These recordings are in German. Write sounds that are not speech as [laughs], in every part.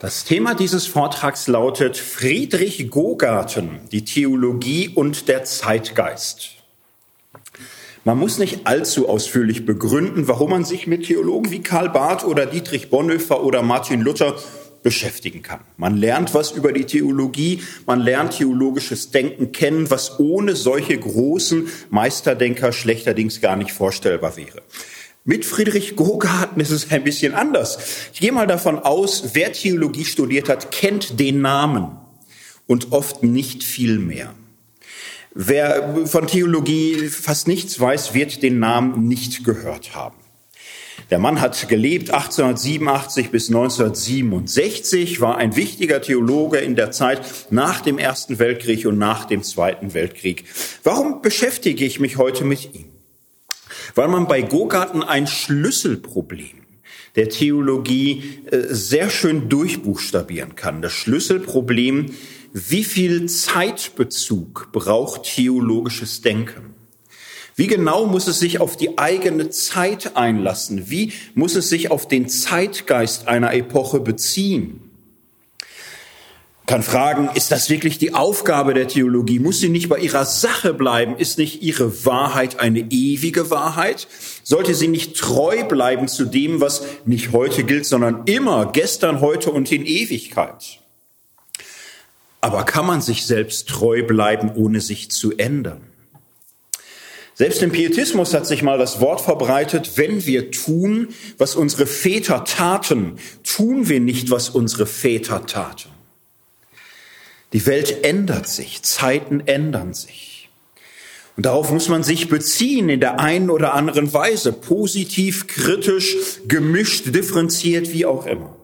Das Thema dieses Vortrags lautet Friedrich Gogarten, die Theologie und der Zeitgeist. Man muss nicht allzu ausführlich begründen, warum man sich mit Theologen wie Karl Barth oder Dietrich Bonhoeffer oder Martin Luther beschäftigen kann. Man lernt was über die Theologie, man lernt theologisches Denken kennen, was ohne solche großen Meisterdenker schlechterdings gar nicht vorstellbar wäre. Mit Friedrich Gogarten ist es ein bisschen anders. Ich gehe mal davon aus, wer Theologie studiert hat, kennt den Namen und oft nicht viel mehr. Wer von Theologie fast nichts weiß, wird den Namen nicht gehört haben. Der Mann hat gelebt 1887 bis 1967, war ein wichtiger Theologe in der Zeit nach dem Ersten Weltkrieg und nach dem Zweiten Weltkrieg. Warum beschäftige ich mich heute mit ihm? Weil man bei Gogarten ein Schlüsselproblem der Theologie äh, sehr schön durchbuchstabieren kann. Das Schlüsselproblem, wie viel Zeitbezug braucht theologisches Denken? Wie genau muss es sich auf die eigene Zeit einlassen? Wie muss es sich auf den Zeitgeist einer Epoche beziehen? Kann fragen, ist das wirklich die Aufgabe der Theologie? Muss sie nicht bei ihrer Sache bleiben? Ist nicht ihre Wahrheit eine ewige Wahrheit? Sollte sie nicht treu bleiben zu dem, was nicht heute gilt, sondern immer, gestern, heute und in Ewigkeit? Aber kann man sich selbst treu bleiben, ohne sich zu ändern? Selbst im Pietismus hat sich mal das Wort verbreitet, wenn wir tun, was unsere Väter taten, tun wir nicht, was unsere Väter taten. Die Welt ändert sich, Zeiten ändern sich. Und darauf muss man sich beziehen in der einen oder anderen Weise, positiv, kritisch, gemischt, differenziert, wie auch immer.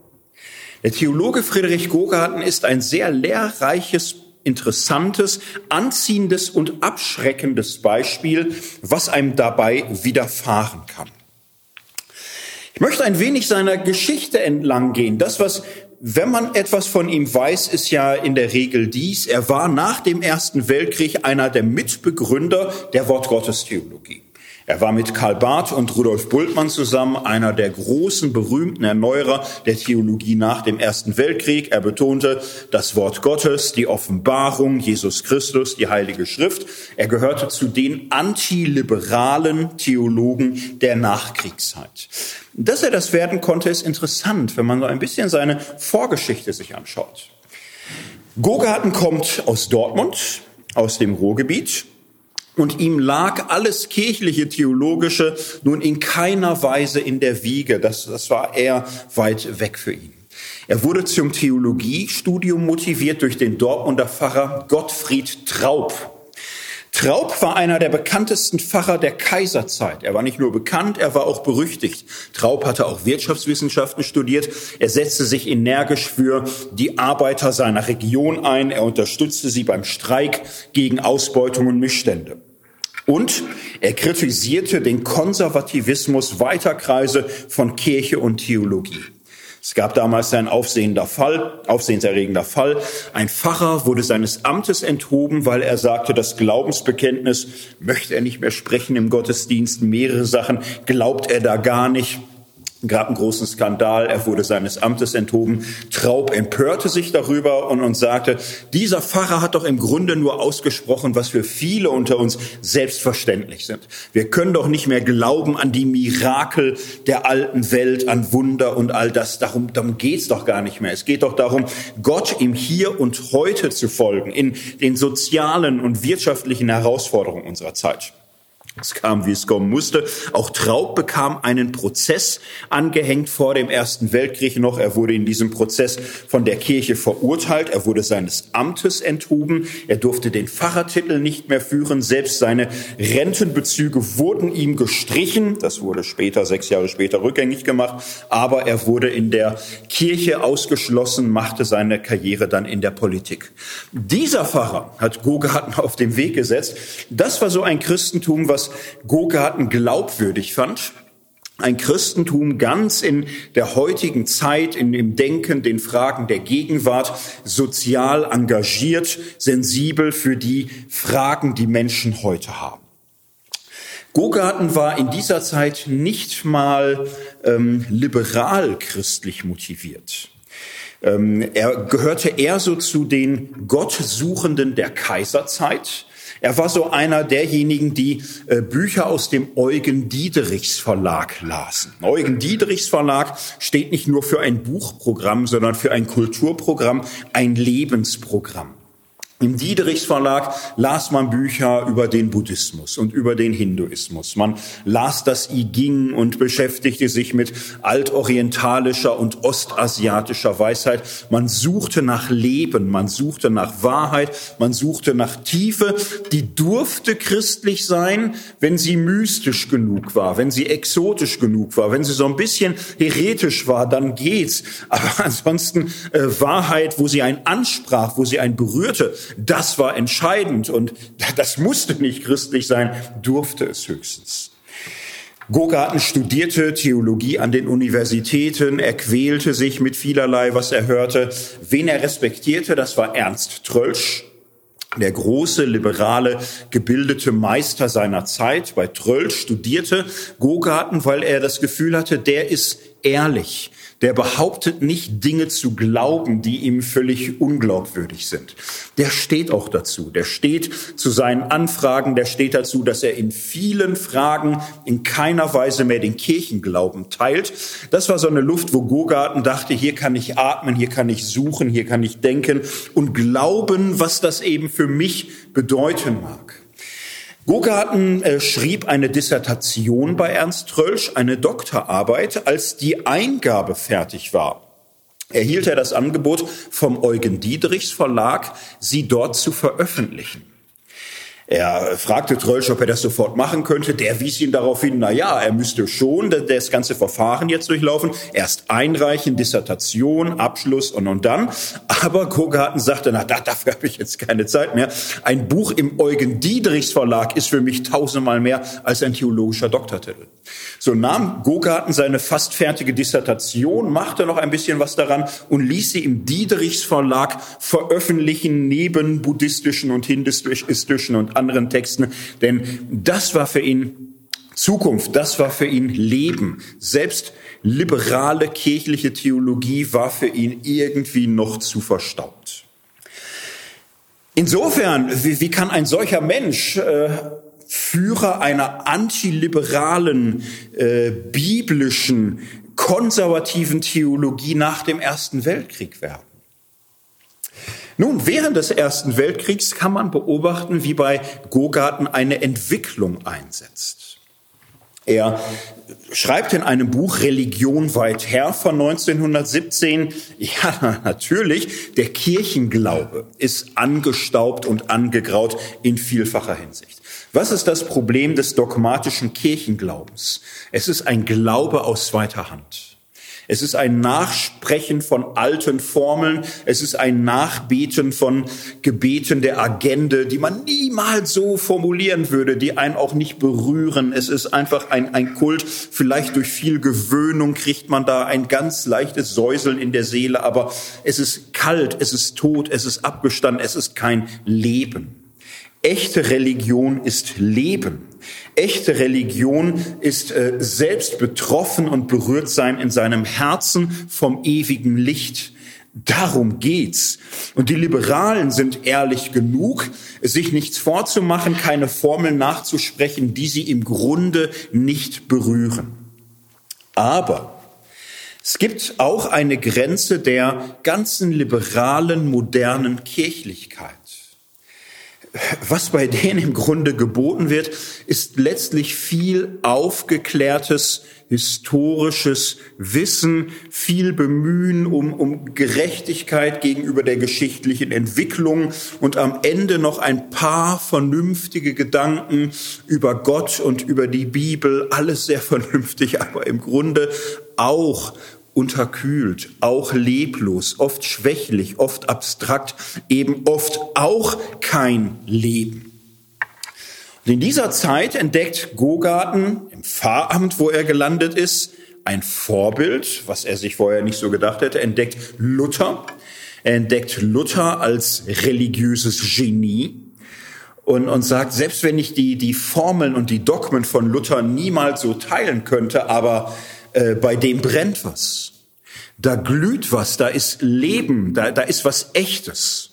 Der Theologe Friedrich Gogarten ist ein sehr lehrreiches, interessantes, anziehendes und abschreckendes Beispiel, was einem dabei widerfahren kann. Ich möchte ein wenig seiner Geschichte entlang gehen. Das, was wenn man etwas von ihm weiß, ist ja in der Regel dies. Er war nach dem Ersten Weltkrieg einer der Mitbegründer der Wortgottestheologie. Er war mit Karl Barth und Rudolf Bultmann zusammen einer der großen, berühmten Erneuerer der Theologie nach dem Ersten Weltkrieg. Er betonte das Wort Gottes, die Offenbarung, Jesus Christus, die Heilige Schrift. Er gehörte zu den antiliberalen Theologen der Nachkriegszeit. Dass er das werden konnte, ist interessant, wenn man so ein bisschen seine Vorgeschichte sich anschaut. Gogarten kommt aus Dortmund, aus dem Ruhrgebiet. Und ihm lag alles kirchliche, theologische nun in keiner Weise in der Wiege. Das, das war eher weit weg für ihn. Er wurde zum Theologiestudium motiviert durch den Dortmunder Pfarrer Gottfried Traub. Traub war einer der bekanntesten Pfarrer der Kaiserzeit. Er war nicht nur bekannt, er war auch berüchtigt. Traub hatte auch Wirtschaftswissenschaften studiert. Er setzte sich energisch für die Arbeiter seiner Region ein. Er unterstützte sie beim Streik gegen Ausbeutung und Missstände. Und er kritisierte den Konservativismus weiter Kreise von Kirche und Theologie. Es gab damals ein aufsehender Fall, aufsehenserregender Fall. Ein Pfarrer wurde seines Amtes enthoben, weil er sagte, das Glaubensbekenntnis möchte er nicht mehr sprechen im Gottesdienst. Mehrere Sachen glaubt er da gar nicht gab einen großen Skandal, er wurde seines Amtes enthoben. Traub empörte sich darüber und, und sagte, dieser Pfarrer hat doch im Grunde nur ausgesprochen, was für viele unter uns selbstverständlich sind. Wir können doch nicht mehr glauben an die Mirakel der alten Welt, an Wunder und all das. Darum, darum geht's doch gar nicht mehr. Es geht doch darum, Gott im Hier und Heute zu folgen, in den sozialen und wirtschaftlichen Herausforderungen unserer Zeit. Es kam, wie es kommen musste. Auch Traub bekam einen Prozess angehängt vor dem Ersten Weltkrieg noch. Er wurde in diesem Prozess von der Kirche verurteilt. Er wurde seines Amtes enthoben. Er durfte den Pfarrertitel nicht mehr führen. Selbst seine Rentenbezüge wurden ihm gestrichen. Das wurde später, sechs Jahre später, rückgängig gemacht. Aber er wurde in der Kirche ausgeschlossen, machte seine Karriere dann in der Politik. Dieser Pfarrer hat Gogarten auf den Weg gesetzt. Das war so ein Christentum, was was Gogarten glaubwürdig fand. Ein Christentum ganz in der heutigen Zeit, in dem Denken, den Fragen der Gegenwart, sozial engagiert, sensibel für die Fragen, die Menschen heute haben. Gogarten war in dieser Zeit nicht mal ähm, liberal christlich motiviert. Ähm, er gehörte eher so zu den Gottsuchenden der Kaiserzeit. Er war so einer derjenigen, die äh, Bücher aus dem Eugen Diederichs Verlag lasen. Eugen Diederichs Verlag steht nicht nur für ein Buchprogramm, sondern für ein Kulturprogramm, ein Lebensprogramm. Im Diederichs Verlag las man Bücher über den Buddhismus und über den Hinduismus. Man las das I Ging und beschäftigte sich mit altorientalischer und ostasiatischer Weisheit. Man suchte nach Leben, man suchte nach Wahrheit, man suchte nach Tiefe. Die durfte christlich sein, wenn sie mystisch genug war, wenn sie exotisch genug war, wenn sie so ein bisschen heretisch war, dann geht's. Aber [laughs] ansonsten äh, Wahrheit, wo sie einen ansprach, wo sie einen berührte, das war entscheidend und [laughs] das musste nicht christlich sein, durfte es höchstens. Gogarten studierte Theologie an den Universitäten, er quälte sich mit vielerlei, was er hörte. Wen er respektierte, das war Ernst Trölsch, der große, liberale, gebildete Meister seiner Zeit. Bei Trölsch studierte Gogarten, weil er das Gefühl hatte, der ist ehrlich, der behauptet nicht Dinge zu glauben, die ihm völlig unglaubwürdig sind. Der steht auch dazu. Der steht zu seinen Anfragen. Der steht dazu, dass er in vielen Fragen in keiner Weise mehr den Kirchenglauben teilt. Das war so eine Luft, wo Gogarten dachte, hier kann ich atmen, hier kann ich suchen, hier kann ich denken und glauben, was das eben für mich bedeuten mag. Gogarten äh, schrieb eine Dissertation bei Ernst Trölsch, eine Doktorarbeit, als die Eingabe fertig war. Erhielt er das Angebot vom Eugen Diedrichs Verlag, sie dort zu veröffentlichen. Er fragte Trölsch, ob er das sofort machen könnte. Der wies ihn darauf hin, na ja, er müsste schon das ganze Verfahren jetzt durchlaufen. Erst einreichen, Dissertation, Abschluss und, und dann. Aber Kogarten sagte, na, dafür habe ich jetzt keine Zeit mehr. Ein Buch im Eugen Diedrichs Verlag ist für mich tausendmal mehr als ein theologischer Doktortitel. So nahm Gogarten seine fast fertige Dissertation, machte noch ein bisschen was daran und ließ sie im Diedrichs Verlag veröffentlichen, neben buddhistischen und hinduistischen und anderen Texten. Denn das war für ihn Zukunft, das war für ihn Leben. Selbst liberale kirchliche Theologie war für ihn irgendwie noch zu verstaubt. Insofern, wie, wie kann ein solcher Mensch äh, Führer einer antiliberalen, äh, biblischen, konservativen Theologie nach dem Ersten Weltkrieg werden? Nun, während des Ersten Weltkriegs kann man beobachten, wie bei Gogarten eine Entwicklung einsetzt. Er schreibt in einem Buch Religion weit her von 1917, ja, [laughs] natürlich, der Kirchenglaube ist angestaubt und angegraut in vielfacher Hinsicht. Was ist das Problem des dogmatischen Kirchenglaubens? Es ist ein Glaube aus zweiter Hand. Es ist ein Nachsprechen von alten Formeln. Es ist ein Nachbeten von Gebeten der Agende, die man niemals so formulieren würde, die einen auch nicht berühren. Es ist einfach ein, ein Kult. Vielleicht durch viel Gewöhnung kriegt man da ein ganz leichtes Säuseln in der Seele, aber es ist kalt, es ist tot, es ist abgestanden, es ist kein Leben. Echte Religion ist Leben. Echte Religion ist äh, selbst betroffen und berührt sein in seinem Herzen vom ewigen Licht. Darum geht's. Und die Liberalen sind ehrlich genug, sich nichts vorzumachen, keine Formeln nachzusprechen, die sie im Grunde nicht berühren. Aber es gibt auch eine Grenze der ganzen liberalen, modernen Kirchlichkeit was bei denen im Grunde geboten wird, ist letztlich viel aufgeklärtes historisches Wissen, viel Bemühen um, um Gerechtigkeit gegenüber der geschichtlichen Entwicklung und am Ende noch ein paar vernünftige Gedanken über Gott und über die Bibel, alles sehr vernünftig, aber im Grunde auch unterkühlt, auch leblos, oft schwächlich, oft abstrakt, eben oft auch kein Leben. Und in dieser Zeit entdeckt Gogarten im Pfarramt, wo er gelandet ist, ein Vorbild, was er sich vorher nicht so gedacht hätte, entdeckt Luther. Er entdeckt Luther als religiöses Genie und, und sagt, selbst wenn ich die, die Formeln und die Dogmen von Luther niemals so teilen könnte, aber äh, bei dem brennt was. Da glüht was, da ist Leben, da, da ist was Echtes.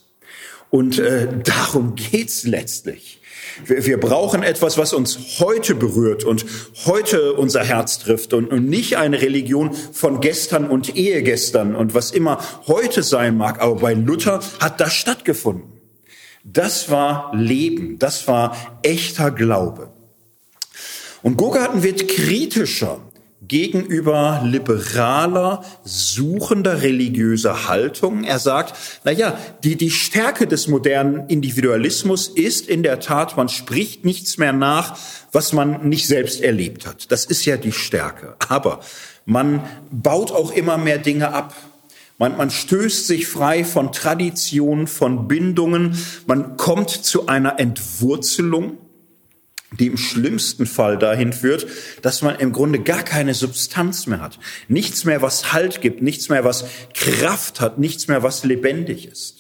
Und äh, darum geht's letztlich. Wir, wir brauchen etwas, was uns heute berührt und heute unser Herz trifft und, und nicht eine Religion von gestern und Ehegestern und was immer heute sein mag. Aber bei Luther hat das stattgefunden. Das war Leben, das war echter Glaube. Und Gogarten wird kritischer gegenüber liberaler, suchender religiöser Haltung. Er sagt, na ja, die, die Stärke des modernen Individualismus ist in der Tat, man spricht nichts mehr nach, was man nicht selbst erlebt hat. Das ist ja die Stärke. Aber man baut auch immer mehr Dinge ab. Man, man stößt sich frei von Traditionen, von Bindungen. Man kommt zu einer Entwurzelung die im schlimmsten Fall dahin führt, dass man im Grunde gar keine Substanz mehr hat. Nichts mehr, was Halt gibt, nichts mehr, was Kraft hat, nichts mehr, was lebendig ist.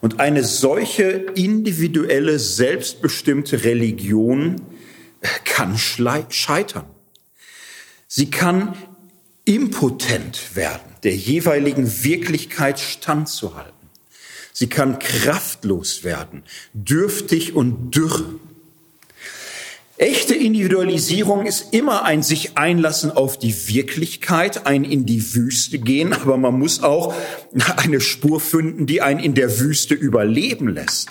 Und eine solche individuelle, selbstbestimmte Religion kann scheitern. Sie kann impotent werden, der jeweiligen Wirklichkeit standzuhalten. Sie kann kraftlos werden, dürftig und dürr. Echte Individualisierung ist immer ein sich einlassen auf die Wirklichkeit, ein in die Wüste gehen, [laughs] aber man muss auch eine Spur finden, die einen in der Wüste überleben lässt.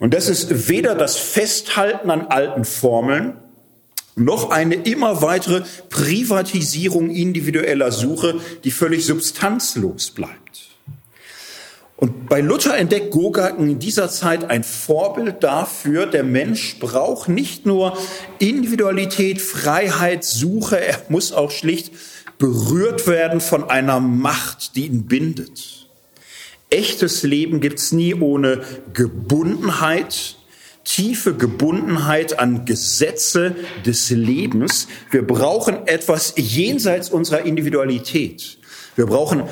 Und das ist weder das Festhalten an alten Formeln, noch eine immer weitere Privatisierung individueller Suche, die völlig substanzlos bleibt. Und bei Luther entdeckt Gogarten in dieser Zeit ein Vorbild dafür, der Mensch braucht nicht nur Individualität, Freiheit, Suche, er muss auch schlicht berührt werden von einer Macht, die ihn bindet. Echtes Leben gibt's nie ohne Gebundenheit, tiefe Gebundenheit an Gesetze des Lebens. Wir brauchen etwas jenseits unserer Individualität. Wir brauchen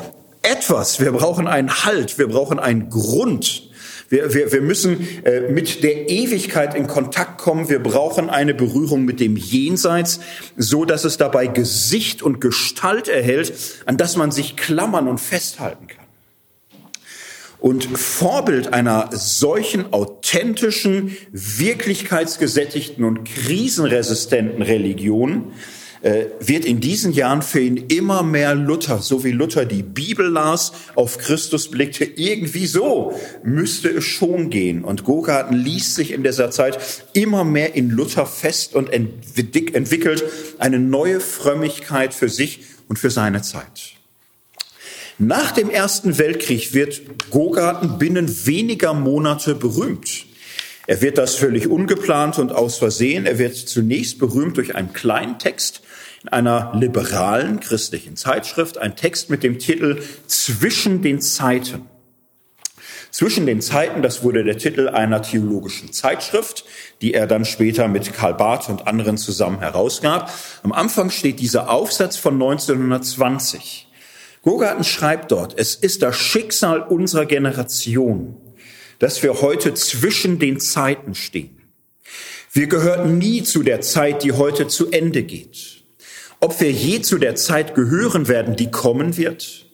etwas, wir brauchen einen Halt, wir brauchen einen Grund. Wir, wir, wir müssen äh, mit der Ewigkeit in Kontakt kommen. Wir brauchen eine Berührung mit dem Jenseits, so dass es dabei Gesicht und Gestalt erhält, an das man sich klammern und festhalten kann. Und Vorbild einer solchen authentischen, wirklichkeitsgesättigten und krisenresistenten Religion wird in diesen Jahren für ihn immer mehr Luther, so wie Luther die Bibel las, auf Christus blickte, irgendwie so müsste es schon gehen. Und Gogarten ließ sich in dieser Zeit immer mehr in Luther fest und entwickelt eine neue Frömmigkeit für sich und für seine Zeit. Nach dem Ersten Weltkrieg wird Gogarten binnen weniger Monate berühmt. Er wird das völlig ungeplant und aus Versehen. Er wird zunächst berühmt durch einen kleinen Text, einer liberalen christlichen Zeitschrift, ein Text mit dem Titel Zwischen den Zeiten. Zwischen den Zeiten, das wurde der Titel einer theologischen Zeitschrift, die er dann später mit Karl Barth und anderen zusammen herausgab. Am Anfang steht dieser Aufsatz von 1920. Gogarten schreibt dort, es ist das Schicksal unserer Generation, dass wir heute zwischen den Zeiten stehen. Wir gehörten nie zu der Zeit, die heute zu Ende geht ob wir je zu der Zeit gehören werden, die kommen wird.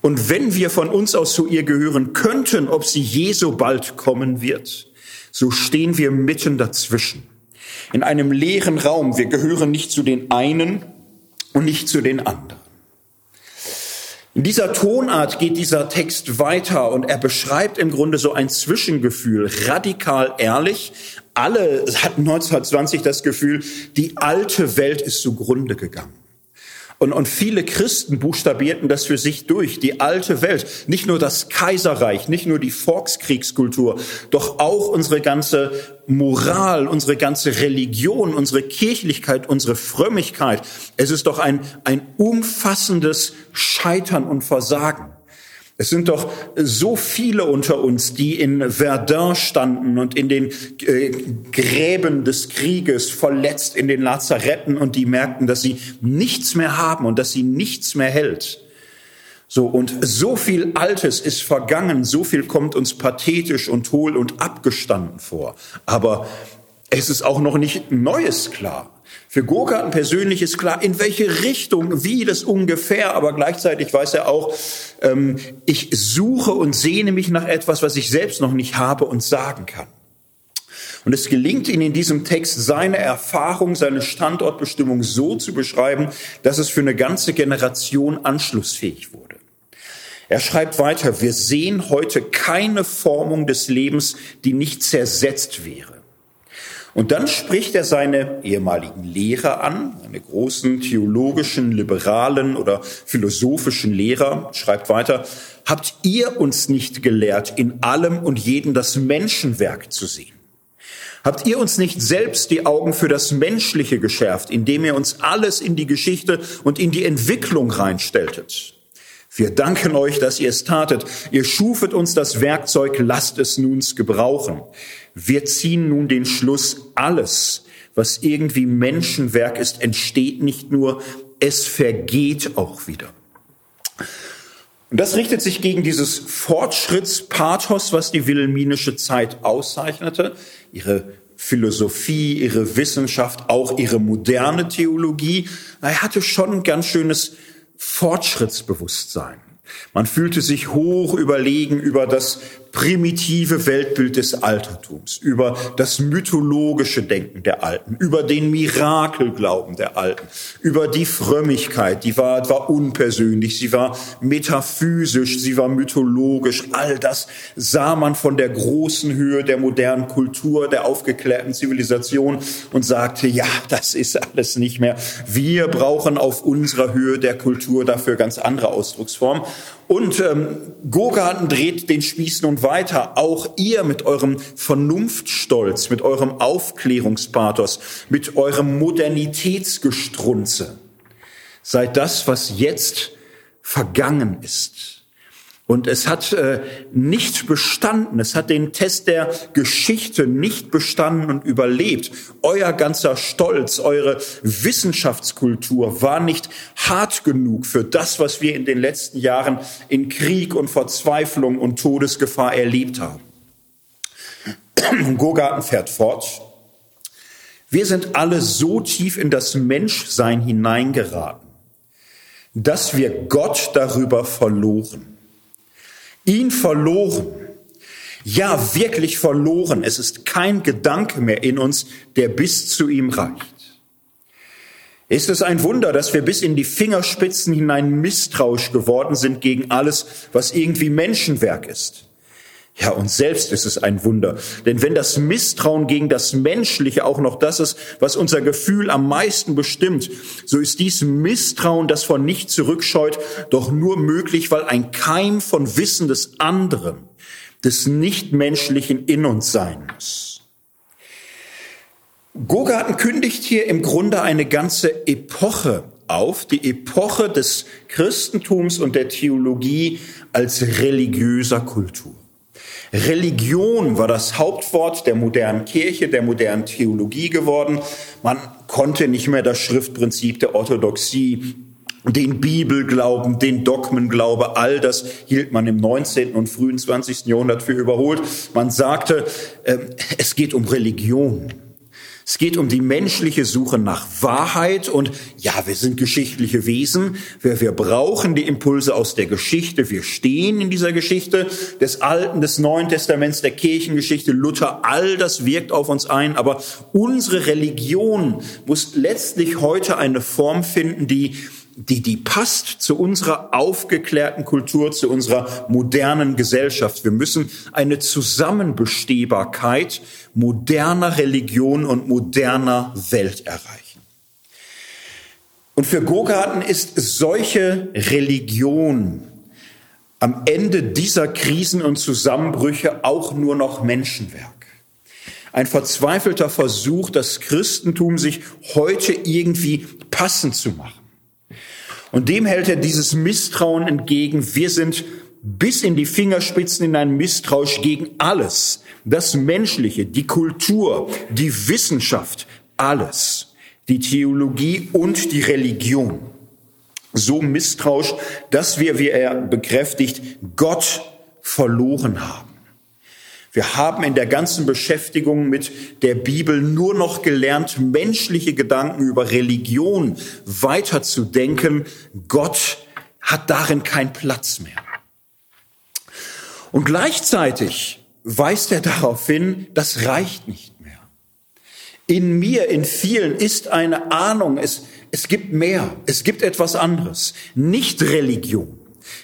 Und wenn wir von uns aus zu ihr gehören könnten, ob sie je so bald kommen wird, so stehen wir mitten dazwischen. In einem leeren Raum. Wir gehören nicht zu den einen und nicht zu den anderen. In dieser Tonart geht dieser Text weiter und er beschreibt im Grunde so ein Zwischengefühl, radikal ehrlich. Alle hatten 1920 das Gefühl, die alte Welt ist zugrunde gegangen. Und, und viele Christen buchstabierten das für sich durch. Die alte Welt, nicht nur das Kaiserreich, nicht nur die Volkskriegskultur, doch auch unsere ganze Moral, unsere ganze Religion, unsere Kirchlichkeit, unsere Frömmigkeit. Es ist doch ein, ein umfassendes Scheitern und Versagen. Es sind doch so viele unter uns, die in Verdun standen und in den äh, Gräben des Krieges verletzt in den Lazaretten und die merkten, dass sie nichts mehr haben und dass sie nichts mehr hält. So, und so viel Altes ist vergangen, so viel kommt uns pathetisch und hohl und abgestanden vor. Aber es ist auch noch nicht Neues klar. Für Gurgarten persönlich ist klar, in welche Richtung, wie das ungefähr, aber gleichzeitig weiß er auch, ähm, ich suche und sehne mich nach etwas, was ich selbst noch nicht habe und sagen kann. Und es gelingt ihm in diesem Text, seine Erfahrung, seine Standortbestimmung so zu beschreiben, dass es für eine ganze Generation anschlussfähig wurde. Er schreibt weiter, wir sehen heute keine Formung des Lebens, die nicht zersetzt wäre. Und dann spricht er seine ehemaligen Lehrer an, seine großen theologischen, liberalen oder philosophischen Lehrer, schreibt weiter, habt ihr uns nicht gelehrt, in allem und jedem das Menschenwerk zu sehen? Habt ihr uns nicht selbst die Augen für das Menschliche geschärft, indem ihr uns alles in die Geschichte und in die Entwicklung reinstelltet? Wir danken euch, dass ihr es tatet. Ihr schufet uns das Werkzeug, lasst es nuns gebrauchen. Wir ziehen nun den Schluss, alles, was irgendwie Menschenwerk ist, entsteht nicht nur, es vergeht auch wieder. Und das richtet sich gegen dieses Fortschrittspathos, was die wilhelminische Zeit auszeichnete. Ihre Philosophie, ihre Wissenschaft, auch ihre moderne Theologie. Er hatte schon ein ganz schönes Fortschrittsbewusstsein. Man fühlte sich hoch überlegen über das primitive Weltbild des Altertums, über das mythologische Denken der Alten, über den Mirakelglauben der Alten, über die Frömmigkeit, die war, war unpersönlich, sie war metaphysisch, sie war mythologisch. All das sah man von der großen Höhe der modernen Kultur, der aufgeklärten Zivilisation und sagte, ja, das ist alles nicht mehr. Wir brauchen auf unserer Höhe der Kultur dafür ganz andere Ausdrucksformen. Und ähm, Gogarten dreht den Spieß nun weiter. Auch ihr mit eurem Vernunftstolz, mit eurem Aufklärungspathos, mit eurem Modernitätsgestrunze seid das, was jetzt vergangen ist. Und es hat äh, nicht bestanden, es hat den Test der Geschichte nicht bestanden und überlebt. Euer ganzer Stolz, eure Wissenschaftskultur war nicht hart genug für das, was wir in den letzten Jahren in Krieg und Verzweiflung und Todesgefahr erlebt haben. Gogarten fährt fort. Wir sind alle so tief in das Menschsein hineingeraten, dass wir Gott darüber verloren ihn verloren. Ja, wirklich verloren. Es ist kein Gedanke mehr in uns, der bis zu ihm reicht. Ist es ein Wunder, dass wir bis in die Fingerspitzen hinein misstrauisch geworden sind gegen alles, was irgendwie Menschenwerk ist? Ja, uns selbst ist es ein Wunder. Denn wenn das Misstrauen gegen das Menschliche auch noch das ist, was unser Gefühl am meisten bestimmt, so ist dies Misstrauen, das von nicht zurückscheut, doch nur möglich, weil ein Keim von Wissen des anderen, des Nichtmenschlichen in uns sein muss. Gogarten kündigt hier im Grunde eine ganze Epoche auf, die Epoche des Christentums und der Theologie als religiöser Kultur. Religion war das Hauptwort der modernen Kirche, der modernen Theologie geworden. Man konnte nicht mehr das Schriftprinzip der Orthodoxie den Bibelglauben, den Dogmenglaube, all das hielt man im 19. und frühen 20. Jahrhundert für überholt. Man sagte, äh, es geht um Religion. Es geht um die menschliche Suche nach Wahrheit und ja, wir sind geschichtliche Wesen. Wir, wir brauchen die Impulse aus der Geschichte. Wir stehen in dieser Geschichte des Alten, des Neuen Testaments, der Kirchengeschichte, Luther. All das wirkt auf uns ein. Aber unsere Religion muss letztlich heute eine Form finden, die die, die passt zu unserer aufgeklärten Kultur, zu unserer modernen Gesellschaft. Wir müssen eine Zusammenbestehbarkeit moderner Religion und moderner Welt erreichen. Und für Gogarten ist solche Religion am Ende dieser Krisen und Zusammenbrüche auch nur noch Menschenwerk. Ein verzweifelter Versuch, das Christentum sich heute irgendwie passend zu machen. Und dem hält er dieses Misstrauen entgegen. Wir sind bis in die Fingerspitzen in ein Misstrauisch gegen alles. Das Menschliche, die Kultur, die Wissenschaft, alles. Die Theologie und die Religion. So misstrauisch, dass wir, wie er bekräftigt, Gott verloren haben. Wir haben in der ganzen Beschäftigung mit der Bibel nur noch gelernt, menschliche Gedanken über Religion weiterzudenken. Gott hat darin keinen Platz mehr. Und gleichzeitig weist er darauf hin, das reicht nicht mehr. In mir, in vielen ist eine Ahnung, es, es gibt mehr, es gibt etwas anderes. Nicht Religion,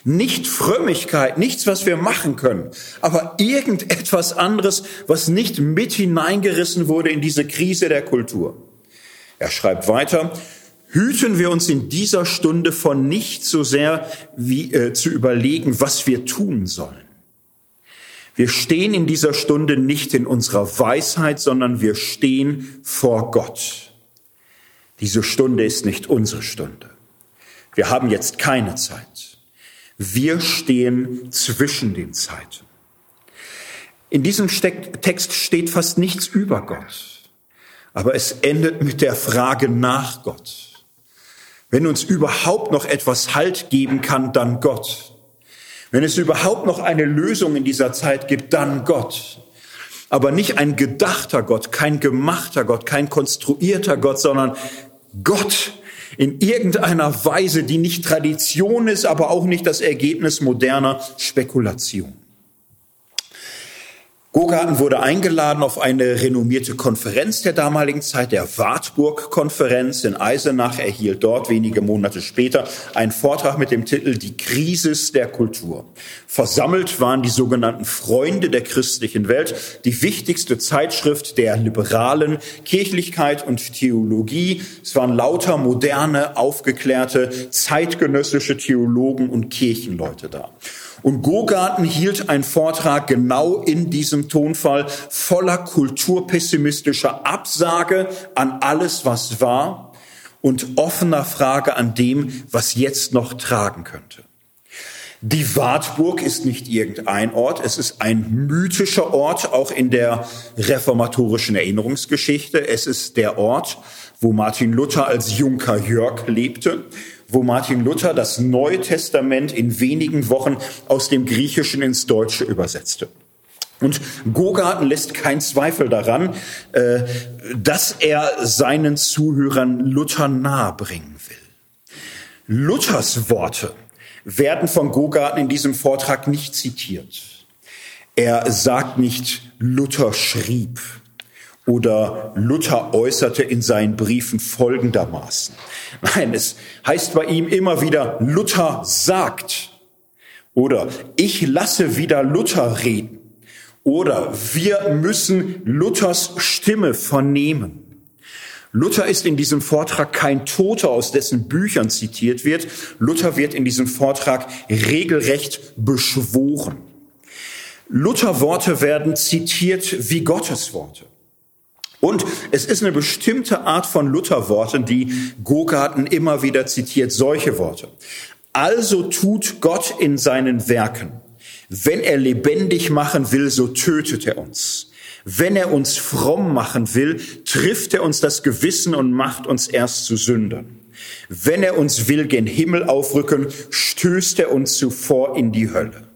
nicht Frömmigkeit, nichts, was wir machen können, aber irgendetwas anderes, was nicht mit hineingerissen wurde in diese Krise der Kultur. Er schreibt weiter, hüten wir uns in dieser Stunde von nicht so sehr wie äh, zu überlegen, was wir tun sollen. Wir stehen in dieser Stunde nicht in unserer Weisheit, sondern wir stehen vor Gott. Diese Stunde ist nicht unsere Stunde. Wir haben jetzt keine Zeit. Wir stehen zwischen den Zeiten. In diesem Text steht fast nichts über Gott, aber es endet mit der Frage nach Gott. Wenn uns überhaupt noch etwas Halt geben kann, dann Gott. Wenn es überhaupt noch eine Lösung in dieser Zeit gibt, dann Gott. Aber nicht ein gedachter Gott, kein gemachter Gott, kein konstruierter Gott, sondern Gott in irgendeiner Weise, die nicht Tradition ist, aber auch nicht das Ergebnis moderner Spekulation. Gogarten wurde eingeladen auf eine renommierte Konferenz der damaligen Zeit, der Wartburg-Konferenz in Eisenach, erhielt dort wenige Monate später einen Vortrag mit dem Titel Die Krisis der Kultur. Versammelt waren die sogenannten Freunde der christlichen Welt, die wichtigste Zeitschrift der liberalen Kirchlichkeit und Theologie. Es waren lauter moderne, aufgeklärte, zeitgenössische Theologen und Kirchenleute da. Und Gogarten hielt einen Vortrag genau in diesem Tonfall voller kulturpessimistischer Absage an alles, was war und offener Frage an dem, was jetzt noch tragen könnte. Die Wartburg ist nicht irgendein Ort, es ist ein mythischer Ort, auch in der reformatorischen Erinnerungsgeschichte. Es ist der Ort, wo Martin Luther als Junker Jörg lebte wo Martin Luther das Neue Testament in wenigen Wochen aus dem Griechischen ins Deutsche übersetzte. Und Gogarten lässt keinen Zweifel daran, äh, dass er seinen Zuhörern Luther nahebringen will. Luthers Worte werden von Gogarten in diesem Vortrag nicht zitiert. Er sagt nicht, Luther schrieb oder Luther äußerte in seinen Briefen folgendermaßen. Nein, es heißt bei ihm immer wieder, Luther sagt. Oder ich lasse wieder Luther reden. Oder wir müssen Luthers Stimme vernehmen. Luther ist in diesem Vortrag kein Toter, aus dessen Büchern zitiert wird. Luther wird in diesem Vortrag regelrecht beschworen. Luther Worte werden zitiert wie Gottes Worte. Und es ist eine bestimmte Art von Lutherworten, die Gogarten immer wieder zitiert, solche Worte. Also tut Gott in seinen Werken. Wenn er lebendig machen will, so tötet er uns. Wenn er uns fromm machen will, trifft er uns das Gewissen und macht uns erst zu Sündern. Wenn er uns will gen Himmel aufrücken, stößt er uns zuvor in die Hölle.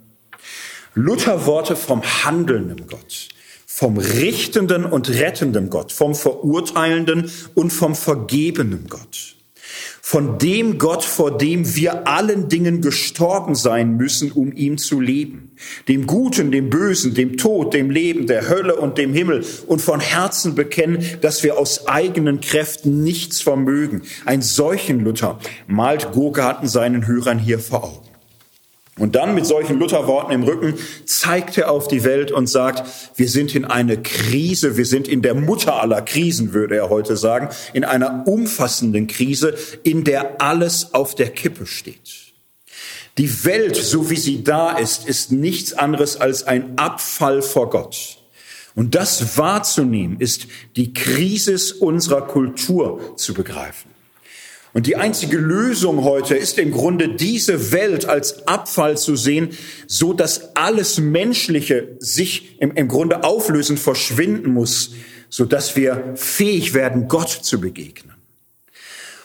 Lutherworte vom handelnden Gott vom richtenden und rettenden Gott, vom verurteilenden und vom vergebenen Gott. Von dem Gott, vor dem wir allen Dingen gestorben sein müssen, um ihm zu leben. Dem Guten, dem Bösen, dem Tod, dem Leben, der Hölle und dem Himmel. Und von Herzen bekennen, dass wir aus eigenen Kräften nichts vermögen. Ein solchen Luther malt Gogarten seinen Hörern hier vor Augen. Und dann mit solchen Lutherworten im Rücken zeigt er auf die Welt und sagt, wir sind in eine Krise, wir sind in der Mutter aller Krisen, würde er heute sagen, in einer umfassenden Krise, in der alles auf der Kippe steht. Die Welt, so wie sie da ist, ist nichts anderes als ein Abfall vor Gott. Und das wahrzunehmen, ist die Krise unserer Kultur zu begreifen. Und die einzige Lösung heute ist im Grunde diese Welt als Abfall zu sehen, so dass alles Menschliche sich im, im Grunde auflösen, verschwinden muss, so dass wir fähig werden, Gott zu begegnen.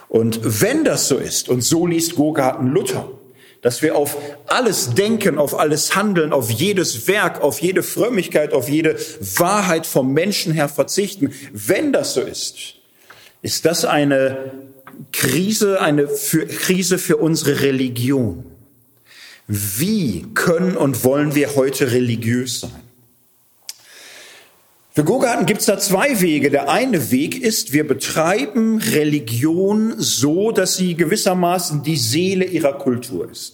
Und wenn das so ist, und so liest Gogarten Luther, dass wir auf alles Denken, auf alles Handeln, auf jedes Werk, auf jede Frömmigkeit, auf jede Wahrheit vom Menschen her verzichten. Wenn das so ist, ist das eine Krise, eine für, Krise für unsere Religion. Wie können und wollen wir heute religiös sein? Für Gogarten gibt es da zwei Wege. Der eine Weg ist, wir betreiben Religion so, dass sie gewissermaßen die Seele ihrer Kultur ist.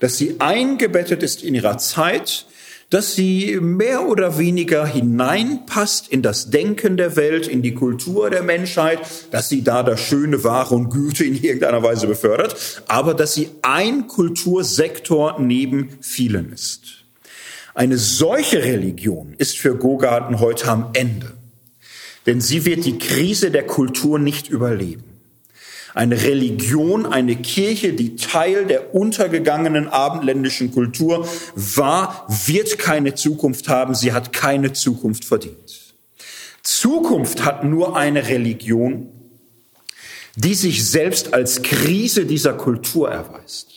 Dass sie eingebettet ist in ihrer Zeit, dass sie mehr oder weniger hineinpasst in das Denken der Welt, in die Kultur der Menschheit, dass sie da das Schöne, Wahre und Güte in irgendeiner Weise befördert, aber dass sie ein Kultursektor neben vielen ist. Eine solche Religion ist für Gogarten heute am Ende, denn sie wird die Krise der Kultur nicht überleben. Eine Religion, eine Kirche, die Teil der untergegangenen abendländischen Kultur war, wird keine Zukunft haben. Sie hat keine Zukunft verdient. Zukunft hat nur eine Religion, die sich selbst als Krise dieser Kultur erweist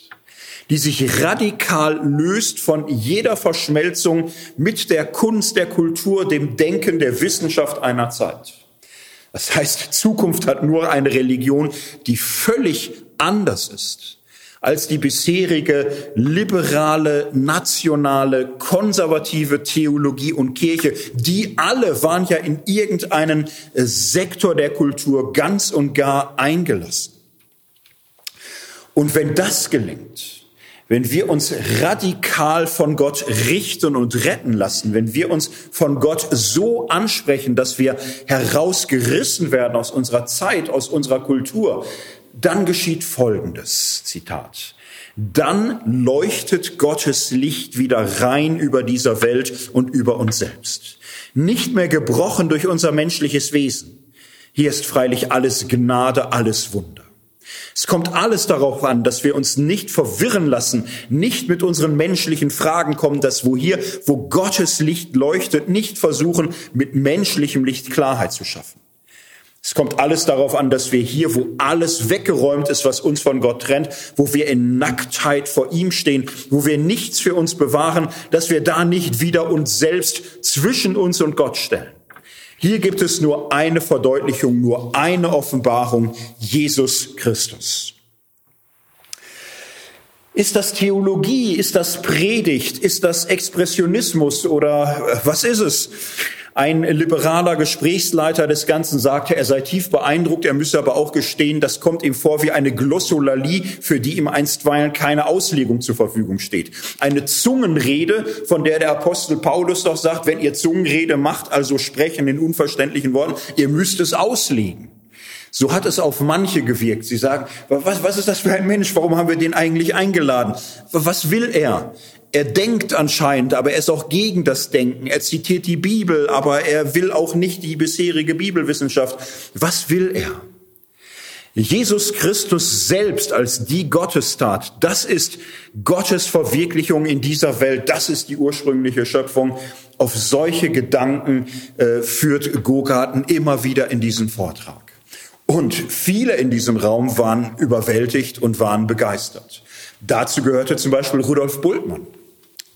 die sich radikal löst von jeder Verschmelzung mit der Kunst, der Kultur, dem Denken, der Wissenschaft einer Zeit. Das heißt, Zukunft hat nur eine Religion, die völlig anders ist als die bisherige liberale, nationale, konservative Theologie und Kirche. Die alle waren ja in irgendeinen Sektor der Kultur ganz und gar eingelassen. Und wenn das gelingt, wenn wir uns radikal von Gott richten und retten lassen, wenn wir uns von Gott so ansprechen, dass wir herausgerissen werden aus unserer Zeit, aus unserer Kultur, dann geschieht Folgendes, Zitat. Dann leuchtet Gottes Licht wieder rein über dieser Welt und über uns selbst. Nicht mehr gebrochen durch unser menschliches Wesen. Hier ist freilich alles Gnade, alles Wunder. Es kommt alles darauf an, dass wir uns nicht verwirren lassen, nicht mit unseren menschlichen Fragen kommen, dass wo hier, wo Gottes Licht leuchtet, nicht versuchen, mit menschlichem Licht Klarheit zu schaffen. Es kommt alles darauf an, dass wir hier, wo alles weggeräumt ist, was uns von Gott trennt, wo wir in Nacktheit vor ihm stehen, wo wir nichts für uns bewahren, dass wir da nicht wieder uns selbst zwischen uns und Gott stellen. Hier gibt es nur eine Verdeutlichung, nur eine Offenbarung, Jesus Christus. Ist das Theologie? Ist das Predigt? Ist das Expressionismus oder was ist es? Ein liberaler Gesprächsleiter des Ganzen sagte, er sei tief beeindruckt, er müsse aber auch gestehen, das kommt ihm vor wie eine Glossolalie, für die ihm einstweilen keine Auslegung zur Verfügung steht. Eine Zungenrede, von der der Apostel Paulus doch sagt, wenn ihr Zungenrede macht, also sprechen in unverständlichen Worten, ihr müsst es auslegen. So hat es auf manche gewirkt. Sie sagen, was, was ist das für ein Mensch? Warum haben wir den eigentlich eingeladen? Was will er? Er denkt anscheinend, aber er ist auch gegen das Denken. Er zitiert die Bibel, aber er will auch nicht die bisherige Bibelwissenschaft. Was will er? Jesus Christus selbst als die Gottestat, das ist Gottes Verwirklichung in dieser Welt, das ist die ursprüngliche Schöpfung. Auf solche Gedanken äh, führt Gogarten immer wieder in diesem Vortrag. Und viele in diesem Raum waren überwältigt und waren begeistert. Dazu gehörte zum Beispiel Rudolf Bultmann.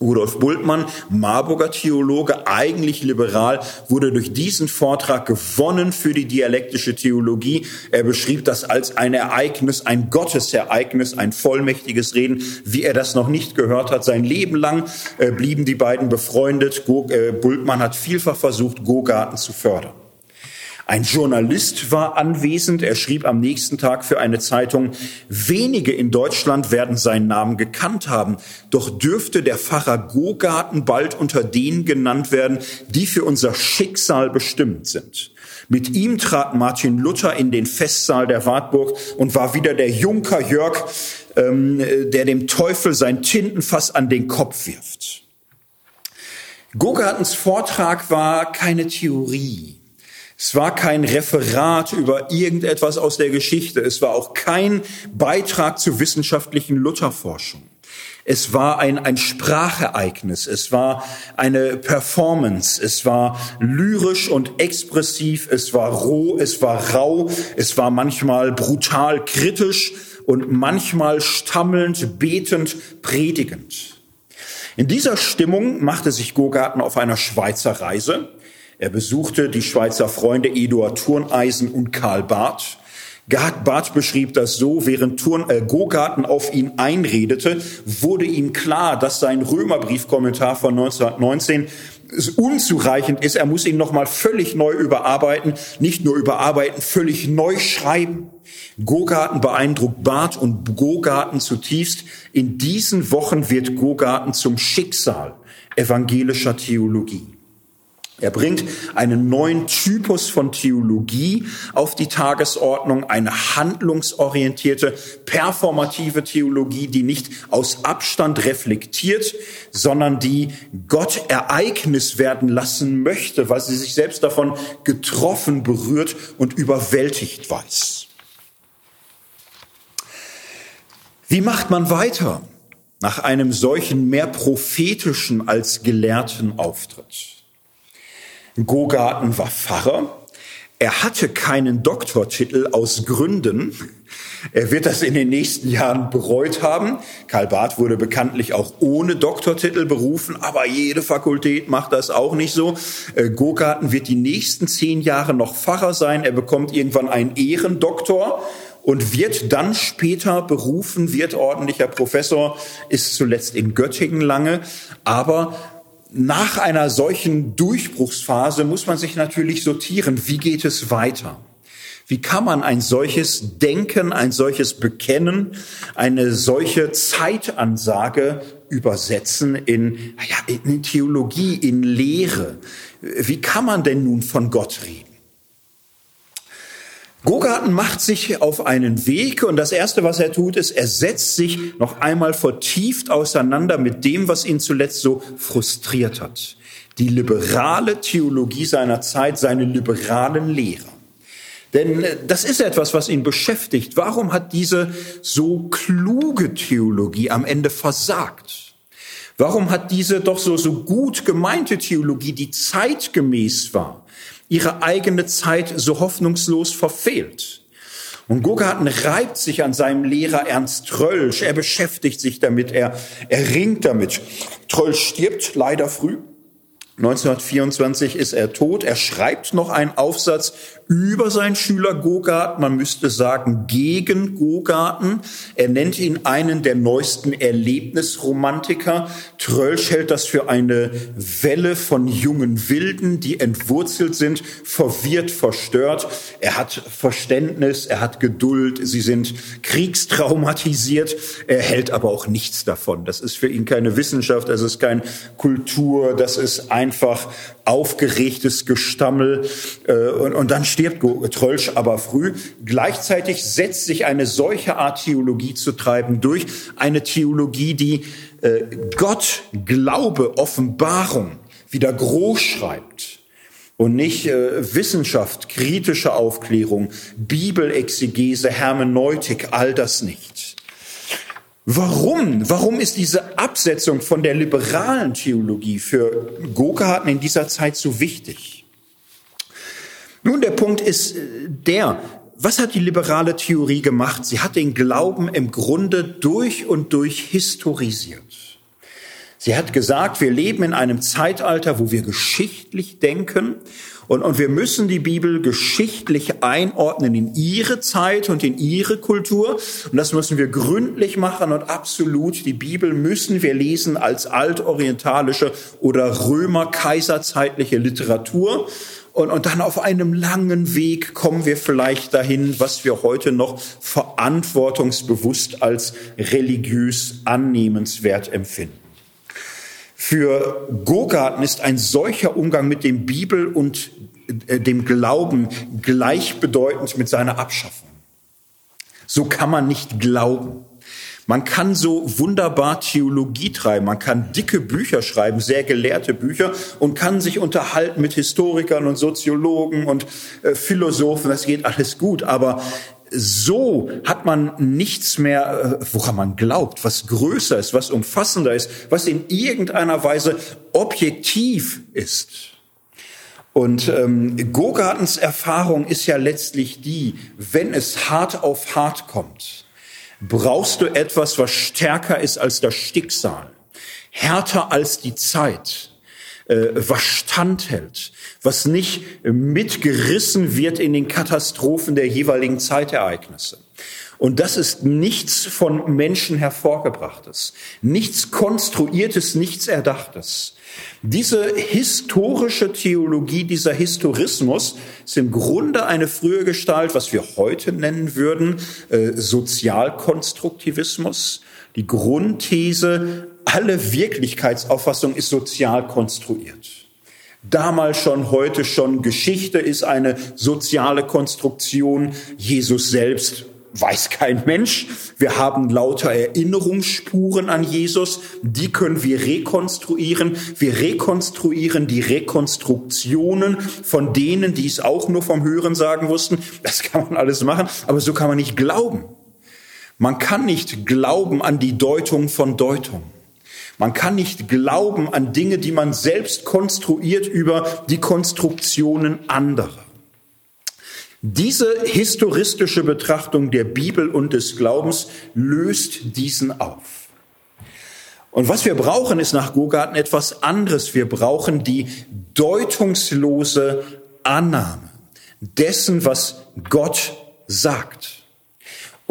Rudolf Bultmann, Marburger Theologe, eigentlich liberal, wurde durch diesen Vortrag gewonnen für die dialektische Theologie. Er beschrieb das als ein Ereignis, ein Gottesereignis, ein vollmächtiges Reden, wie er das noch nicht gehört hat. Sein Leben lang äh, blieben die beiden befreundet. Äh, Bultmann hat vielfach versucht, Gogarten zu fördern. Ein Journalist war anwesend. Er schrieb am nächsten Tag für eine Zeitung, wenige in Deutschland werden seinen Namen gekannt haben. Doch dürfte der Pfarrer Gogarten bald unter denen genannt werden, die für unser Schicksal bestimmt sind. Mit ihm trat Martin Luther in den Festsaal der Wartburg und war wieder der Junker Jörg, ähm, der dem Teufel sein Tintenfass an den Kopf wirft. Gogartens Vortrag war keine Theorie. Es war kein Referat über irgendetwas aus der Geschichte. Es war auch kein Beitrag zur wissenschaftlichen Lutherforschung. Es war ein, ein Sprachereignis. Es war eine Performance. Es war lyrisch und expressiv. Es war roh. Es war rau. Es war manchmal brutal kritisch und manchmal stammelnd, betend, predigend. In dieser Stimmung machte sich Gogarten auf einer Schweizer Reise. Er besuchte die Schweizer Freunde Eduard Turneisen und Karl Barth. Barth beschrieb das so, während Turn, äh, Gogarten auf ihn einredete, wurde ihm klar, dass sein Römerbriefkommentar von 1919 unzureichend ist. Er muss ihn nochmal völlig neu überarbeiten, nicht nur überarbeiten, völlig neu schreiben. Gogarten beeindruckt Barth und Gogarten zutiefst. In diesen Wochen wird Gogarten zum Schicksal evangelischer Theologie. Er bringt einen neuen Typus von Theologie auf die Tagesordnung, eine handlungsorientierte, performative Theologie, die nicht aus Abstand reflektiert, sondern die Gott Ereignis werden lassen möchte, weil sie sich selbst davon getroffen, berührt und überwältigt weiß. Wie macht man weiter nach einem solchen mehr prophetischen als gelehrten Auftritt? Gogarten war Pfarrer. Er hatte keinen Doktortitel aus Gründen. Er wird das in den nächsten Jahren bereut haben. Karl Barth wurde bekanntlich auch ohne Doktortitel berufen, aber jede Fakultät macht das auch nicht so. Äh, Gogarten wird die nächsten zehn Jahre noch Pfarrer sein. Er bekommt irgendwann einen Ehrendoktor und wird dann später berufen, wird ordentlicher Professor, ist zuletzt in Göttingen lange, aber nach einer solchen Durchbruchsphase muss man sich natürlich sortieren, wie geht es weiter? Wie kann man ein solches Denken, ein solches Bekennen, eine solche Zeitansage übersetzen in, ja, in Theologie, in Lehre? Wie kann man denn nun von Gott reden? Gogarten macht sich auf einen Weg und das Erste, was er tut, ist, er setzt sich noch einmal vertieft auseinander mit dem, was ihn zuletzt so frustriert hat. Die liberale Theologie seiner Zeit, seine liberalen Lehrer. Denn äh, das ist etwas, was ihn beschäftigt. Warum hat diese so kluge Theologie am Ende versagt? Warum hat diese doch so, so gut gemeinte Theologie, die zeitgemäß war, ihre eigene Zeit so hoffnungslos verfehlt. Und Gogarten reibt sich an seinem Lehrer Ernst Trölsch. Er beschäftigt sich damit, er, er ringt damit. Trölsch stirbt leider früh. 1924 ist er tot. Er schreibt noch einen Aufsatz über seinen Schüler Gogarten, man müsste sagen gegen Gogarten. Er nennt ihn einen der neuesten Erlebnisromantiker. Trölsch hält das für eine Welle von jungen Wilden, die entwurzelt sind, verwirrt, verstört. Er hat Verständnis, er hat Geduld, sie sind kriegstraumatisiert. Er hält aber auch nichts davon. Das ist für ihn keine Wissenschaft, das ist keine Kultur, das ist einfach aufgeregtes Gestammel. Äh, und, dann stirbt Trölsch aber früh. Gleichzeitig setzt sich eine solche Art Theologie zu treiben durch, eine Theologie, die äh, Gott, Glaube, Offenbarung wieder groß schreibt und nicht äh, Wissenschaft, kritische Aufklärung, Bibelexegese, Hermeneutik, all das nicht. Warum? Warum ist diese Absetzung von der liberalen Theologie für Gogarten in dieser Zeit so wichtig? Nun, der Punkt ist äh, der, was hat die liberale Theorie gemacht? Sie hat den Glauben im Grunde durch und durch historisiert. Sie hat gesagt, wir leben in einem Zeitalter, wo wir geschichtlich denken und, und wir müssen die Bibel geschichtlich einordnen in ihre Zeit und in ihre Kultur. Und das müssen wir gründlich machen und absolut. Die Bibel müssen wir lesen als altorientalische oder römer-kaiserzeitliche Literatur. Und, und dann auf einem langen Weg kommen wir vielleicht dahin, was wir heute noch verantwortungsbewusst als religiös annehmenswert empfinden. Für Gogarten ist ein solcher Umgang mit dem Bibel und äh, dem Glauben gleichbedeutend mit seiner Abschaffung. So kann man nicht glauben. Man kann so wunderbar Theologie treiben, man kann dicke Bücher schreiben, sehr gelehrte Bücher und kann sich unterhalten mit Historikern und Soziologen und äh, Philosophen, das geht alles gut, aber so hat man nichts mehr, äh, woran man glaubt, was größer ist, was umfassender ist, was in irgendeiner Weise objektiv ist. Und ähm, Gogartens Erfahrung ist ja letztlich die, wenn es hart auf hart kommt, brauchst du etwas, was stärker ist als das Sticksal, härter als die Zeit, äh, was standhält, was nicht mitgerissen wird in den Katastrophen der jeweiligen Zeitereignisse. Und das ist nichts von Menschen hervorgebrachtes, nichts konstruiertes, nichts erdachtes. Diese historische Theologie, dieser Historismus ist im Grunde eine frühe Gestalt, was wir heute nennen würden, äh, Sozialkonstruktivismus. Die Grundthese, alle Wirklichkeitsauffassung ist sozial konstruiert. Damals schon, heute schon, Geschichte ist eine soziale Konstruktion. Jesus selbst weiß kein Mensch. Wir haben lauter Erinnerungsspuren an Jesus, die können wir rekonstruieren. Wir rekonstruieren die Rekonstruktionen von denen, die es auch nur vom Hören sagen wussten. Das [laughs] kann man alles machen, aber so kann man nicht glauben. Man kann nicht glauben an die Deutung von Deutung. Man kann nicht glauben an Dinge, die man selbst konstruiert über die Konstruktionen anderer. Diese historistische Betrachtung der Bibel und des Glaubens löst diesen auf. Und was wir brauchen, ist nach Gogarten etwas anderes. Wir brauchen die deutungslose Annahme dessen, was Gott sagt.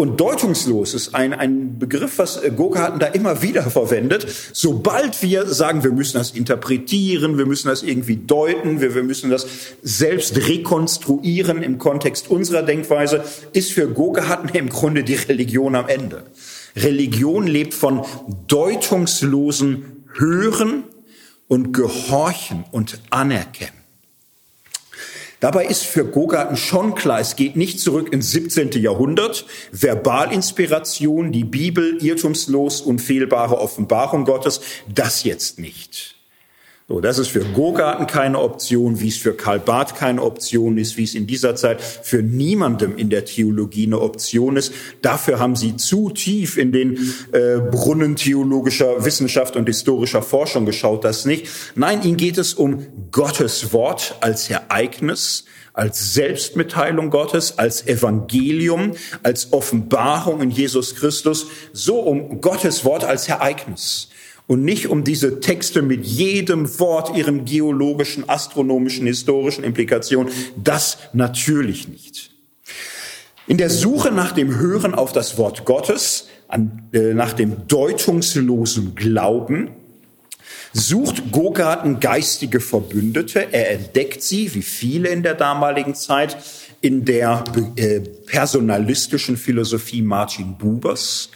Und deutungslos ist ein, ein Begriff, was Gurkarten da immer wieder verwendet. Sobald wir sagen, wir müssen das interpretieren, wir müssen das irgendwie deuten, wir, wir müssen das selbst rekonstruieren im Kontext unserer Denkweise, ist für Gurkarten im Grunde die Religion am Ende. Religion lebt von deutungslosen Hören und Gehorchen und Anerkennen. Dabei ist für Gogarten schon klar, es geht nicht zurück ins 17. Jahrhundert. Verbalinspiration, die Bibel, irrtumslos, unfehlbare Offenbarung Gottes, das jetzt nicht. So, das ist für Gogarten keine Option, wie es für Karl Barth keine Option ist, wie es in dieser Zeit für niemandem in der Theologie eine Option ist. Dafür haben sie zu tief in den äh, Brunnen theologischer Wissenschaft und historischer Forschung geschaut, das nicht. Nein, ihnen geht es um Gottes Wort als Ereignis, als Selbstmitteilung Gottes, als Evangelium, als Offenbarung in Jesus Christus, so um Gottes Wort als Ereignis und nicht um diese Texte mit jedem Wort, ihren geologischen, astronomischen, historischen Implikationen. Das natürlich nicht. In der Suche nach dem Hören auf das Wort Gottes, an, äh, nach dem deutungslosen Glauben, sucht Gogarten geistige Verbündete. Er entdeckt sie, wie viele in der damaligen Zeit, in der äh, personalistischen Philosophie Martin Bubers.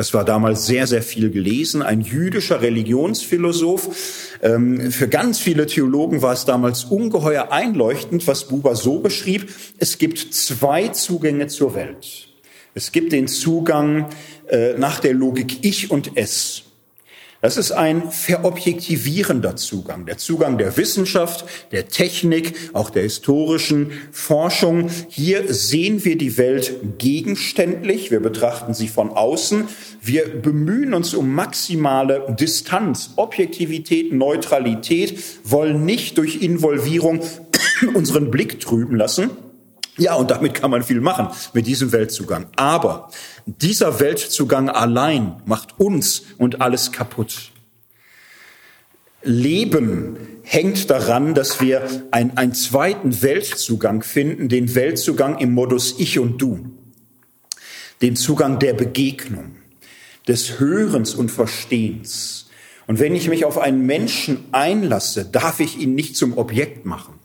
Das war damals sehr, sehr viel gelesen. Ein jüdischer Religionsphilosoph. Ähm, für ganz viele Theologen war es damals ungeheuer einleuchtend, was Buber so beschrieb. Es gibt zwei Zugänge zur Welt. Es gibt den Zugang äh, nach der Logik Ich und Es. Das ist ein verobjektivierender Zugang, der Zugang der Wissenschaft, der Technik, auch der historischen Forschung. Hier sehen wir die Welt gegenständlich, wir betrachten sie von außen, wir bemühen uns um maximale Distanz, Objektivität, Neutralität, wollen nicht durch Involvierung [coughs] unseren Blick trüben lassen. Ja, und damit kann man viel machen mit diesem Weltzugang. Aber dieser Weltzugang allein macht uns und alles kaputt. Leben hängt daran, dass wir ein, einen zweiten Weltzugang finden, den Weltzugang im Modus Ich und Du, den Zugang der Begegnung, des Hörens und Verstehens. Und wenn ich mich auf einen Menschen einlasse, darf ich ihn nicht zum Objekt machen.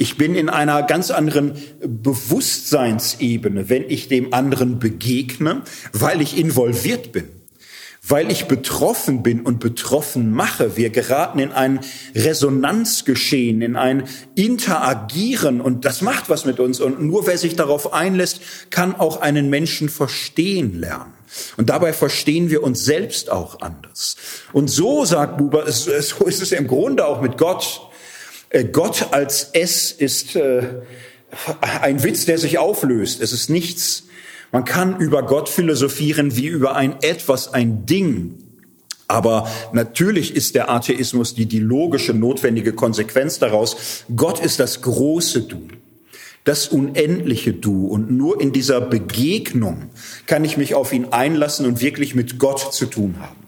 Ich bin in einer ganz anderen Bewusstseinsebene, wenn ich dem anderen begegne, weil ich involviert bin weil ich betroffen bin und betroffen mache. Wir geraten in ein Resonanzgeschehen, in ein Interagieren und das macht was mit uns. Und nur wer sich darauf einlässt, kann auch einen Menschen verstehen lernen. Und dabei verstehen wir uns selbst auch anders. Und so, sagt Buber, so ist es im Grunde auch mit Gott. Äh, Gott als Es ist äh, ein Witz, der sich auflöst. Es ist nichts. Man kann über Gott philosophieren wie über ein Etwas, ein Ding. Aber natürlich ist der Atheismus die, die logische, notwendige Konsequenz daraus. Gott ist das große Du. das unendliche Du. Und nur in dieser Begegnung kann ich mich auf ihn einlassen und wirklich mit Gott zu tun haben.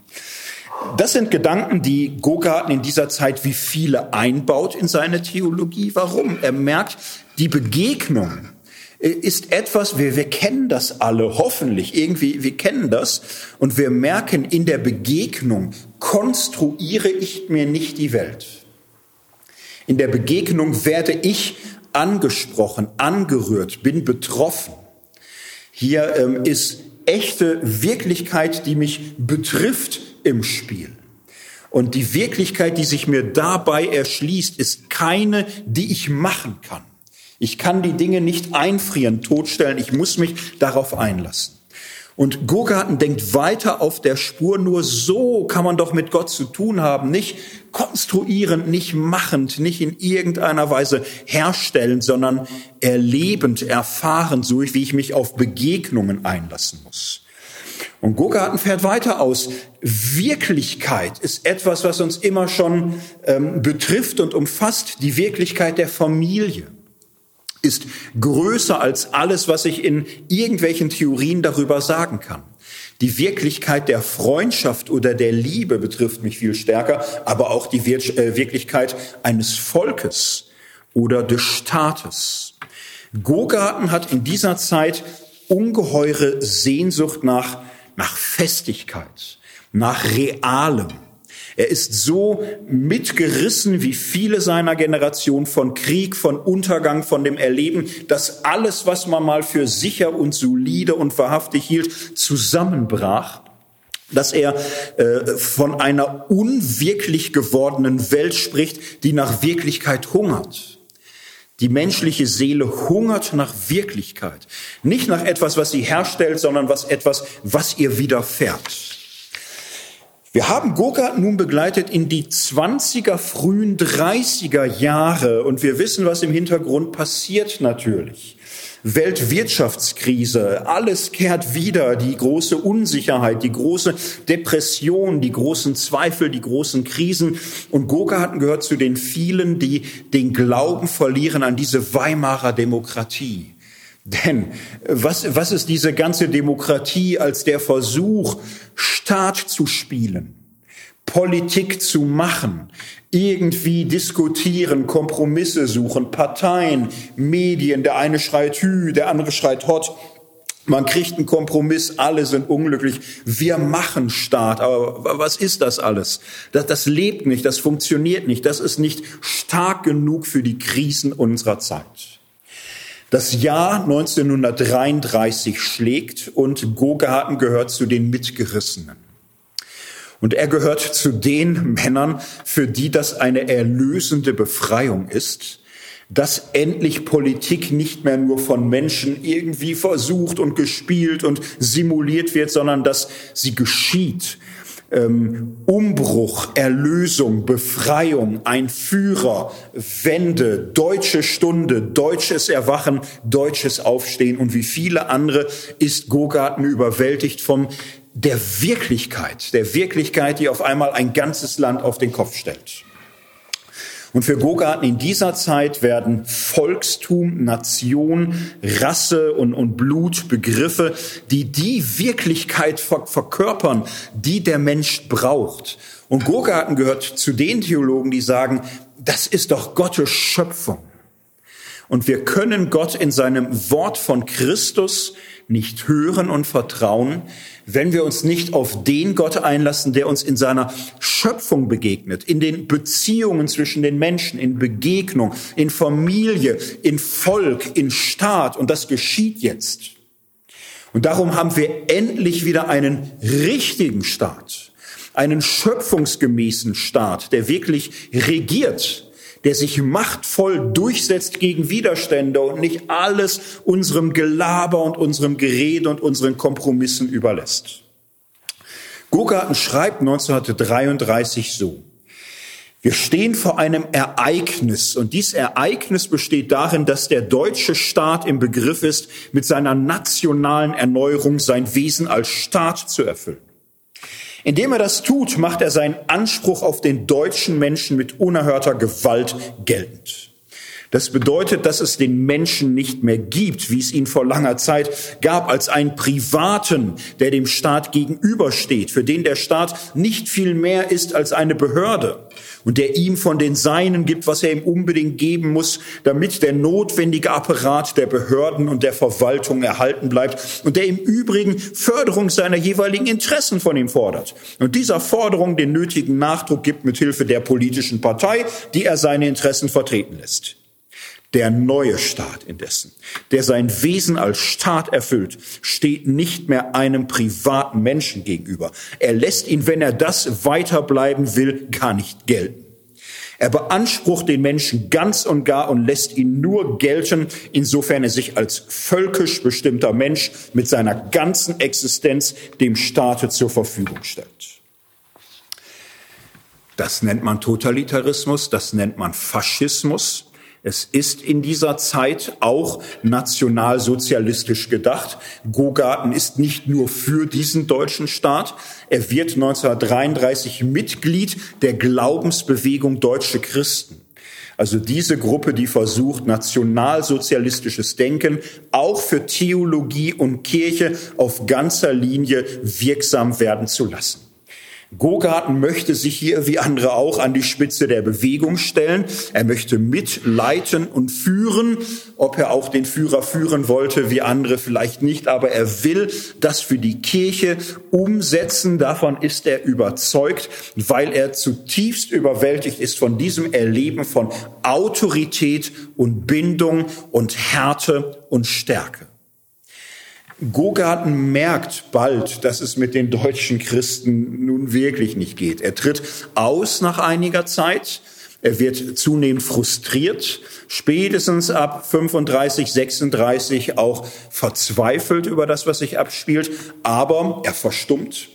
Das sind Gedanken, die Gogarten in dieser Zeit wie viele einbaut in seine Theologie. Warum? Er merkt, die Begegnung ist etwas, wir, wir kennen das alle, hoffentlich, irgendwie, wir kennen das und wir merken, in der Begegnung konstruiere ich mir nicht die Welt. In der Begegnung werde ich angesprochen, angerührt, bin betroffen. Hier ähm, ist echte Wirklichkeit, die mich betrifft im Spiel. Und die Wirklichkeit, die sich mir dabei erschließt, ist keine, die ich machen kann. Ich kann die Dinge nicht einfrieren, totstellen. Ich muss mich darauf einlassen. Und Gurgarten denkt weiter auf der Spur. Nur so kann man doch mit Gott zu tun haben. Nicht konstruierend, nicht machend, nicht in irgendeiner Weise herstellen, sondern erlebend, erfahren, so wie ich mich auf Begegnungen einlassen muss. Und Gurgarten fährt weiter aus. Wirklichkeit ist etwas, was uns immer schon ähm, betrifft und umfasst. Die Wirklichkeit der Familie ist größer als alles, was ich in irgendwelchen Theorien darüber sagen kann. Die Wirklichkeit der Freundschaft oder der Liebe betrifft mich viel stärker, aber auch die äh, Wirklichkeit eines Volkes oder des Staates. Gogarten hat in dieser Zeit ungeheure Sehnsucht nach, nach Festigkeit, nach Realem. Er ist so mitgerissen wie viele seiner Generation von Krieg, von Untergang, von dem Erleben, dass alles, was man mal für sicher und solide und wahrhaftig hielt, zusammenbrach dass er äh, von einer unwirklich gewordenen Welt spricht, die nach Wirklichkeit hungert. Die menschliche Seele hungert nach Wirklichkeit, nicht nach etwas, was sie herstellt, sondern was etwas, was ihr widerfährt. Wir haben Gurka nun begleitet in die 20er, frühen 30er Jahre und wir wissen, was im Hintergrund passiert natürlich. Weltwirtschaftskrise, alles kehrt wieder, die große Unsicherheit, die große Depression, die großen Zweifel, die großen Krisen. Und Gurgarten gehört zu den vielen, die den Glauben verlieren an diese Weimarer Demokratie. Denn was, was ist diese ganze Demokratie als der Versuch, Staat zu spielen, Politik zu machen, irgendwie diskutieren, Kompromisse suchen, Parteien, Medien, der eine schreit Hü, der andere schreit Hot. Man kriegt einen Kompromiss, alle sind unglücklich. Wir machen Staat, aber was ist das alles? Das, das lebt nicht, das funktioniert nicht, das ist nicht stark genug für die Krisen unserer Zeit. Das Jahr 1933 schlägt und Gogarten gehört zu den Mitgerissenen. Und er gehört zu den Männern, für die das eine erlösende Befreiung ist, dass endlich Politik nicht mehr nur von Menschen irgendwie versucht und gespielt und simuliert wird, sondern dass sie geschieht. Ähm, Umbruch, Erlösung, Befreiung, ein Führer, Wende, deutsche Stunde, deutsches Erwachen, deutsches Aufstehen. Und wie viele andere ist Gogarten überwältigt von der Wirklichkeit, der Wirklichkeit, die auf einmal ein ganzes Land auf den Kopf stellt. Und für Gogarten in dieser Zeit werden Volkstum, Nation, Rasse und, und Blut Begriffe, die die Wirklichkeit verkörpern, die der Mensch braucht. Und Gogarten gehört zu den Theologen, die sagen, das ist doch Gottes Schöpfung. Und wir können Gott in seinem Wort von Christus nicht hören und vertrauen, wenn wir uns nicht auf den Gott einlassen, der uns in seiner Schöpfung begegnet, in den Beziehungen zwischen den Menschen, in Begegnung, in Familie, in Volk, in Staat. Und das geschieht jetzt. Und darum haben wir endlich wieder einen richtigen Staat, einen schöpfungsgemäßen Staat, der wirklich regiert, der sich machtvoll durchsetzt gegen Widerstände und nicht alles unserem Gelaber und unserem Gerede und unseren Kompromissen überlässt. Gurgarten schreibt 1933 so. Wir stehen vor einem Ereignis und dies Ereignis besteht darin, dass der deutsche Staat im Begriff ist, mit seiner nationalen Erneuerung sein Wesen als Staat zu erfüllen. Indem er das tut, macht er seinen Anspruch auf den deutschen Menschen mit unerhörter Gewalt geltend. Das bedeutet, dass es den Menschen nicht mehr gibt, wie es ihn vor langer Zeit gab, als einen Privaten, der dem Staat gegenübersteht, für den der Staat nicht viel mehr ist als eine Behörde und der ihm von den Seinen gibt, was er ihm unbedingt geben muss, damit der notwendige Apparat der Behörden und der Verwaltung erhalten bleibt und der im Übrigen Förderung seiner jeweiligen Interessen von ihm fordert und dieser Forderung den nötigen Nachdruck gibt mit Hilfe der politischen Partei, die er seine Interessen vertreten lässt. Der neue Staat indessen, der sein Wesen als Staat erfüllt, steht nicht mehr einem privaten Menschen gegenüber. Er lässt ihn, wenn er das weiterbleiben will, gar nicht gelten. Er beansprucht den Menschen ganz und gar und lässt ihn nur gelten, insofern er sich als völkisch bestimmter Mensch mit seiner ganzen Existenz dem Staate zur Verfügung stellt. Das nennt man Totalitarismus, das nennt man Faschismus. Es ist in dieser Zeit auch nationalsozialistisch gedacht. Gogarten ist nicht nur für diesen deutschen Staat. Er wird 1933 Mitglied der Glaubensbewegung Deutsche Christen. Also diese Gruppe, die versucht, nationalsozialistisches Denken auch für Theologie und Kirche auf ganzer Linie wirksam werden zu lassen. Gogarten möchte sich hier wie andere auch an die Spitze der Bewegung stellen. Er möchte mitleiten und führen. Ob er auch den Führer führen wollte, wie andere vielleicht nicht, aber er will das für die Kirche umsetzen. Davon ist er überzeugt, weil er zutiefst überwältigt ist von diesem Erleben von Autorität und Bindung und Härte und Stärke. Gogarten merkt bald, dass es mit den deutschen Christen nun wirklich nicht geht. Er tritt aus nach einiger Zeit. Er wird zunehmend frustriert, spätestens ab 35, 36 auch verzweifelt über das, was sich abspielt, aber er verstummt.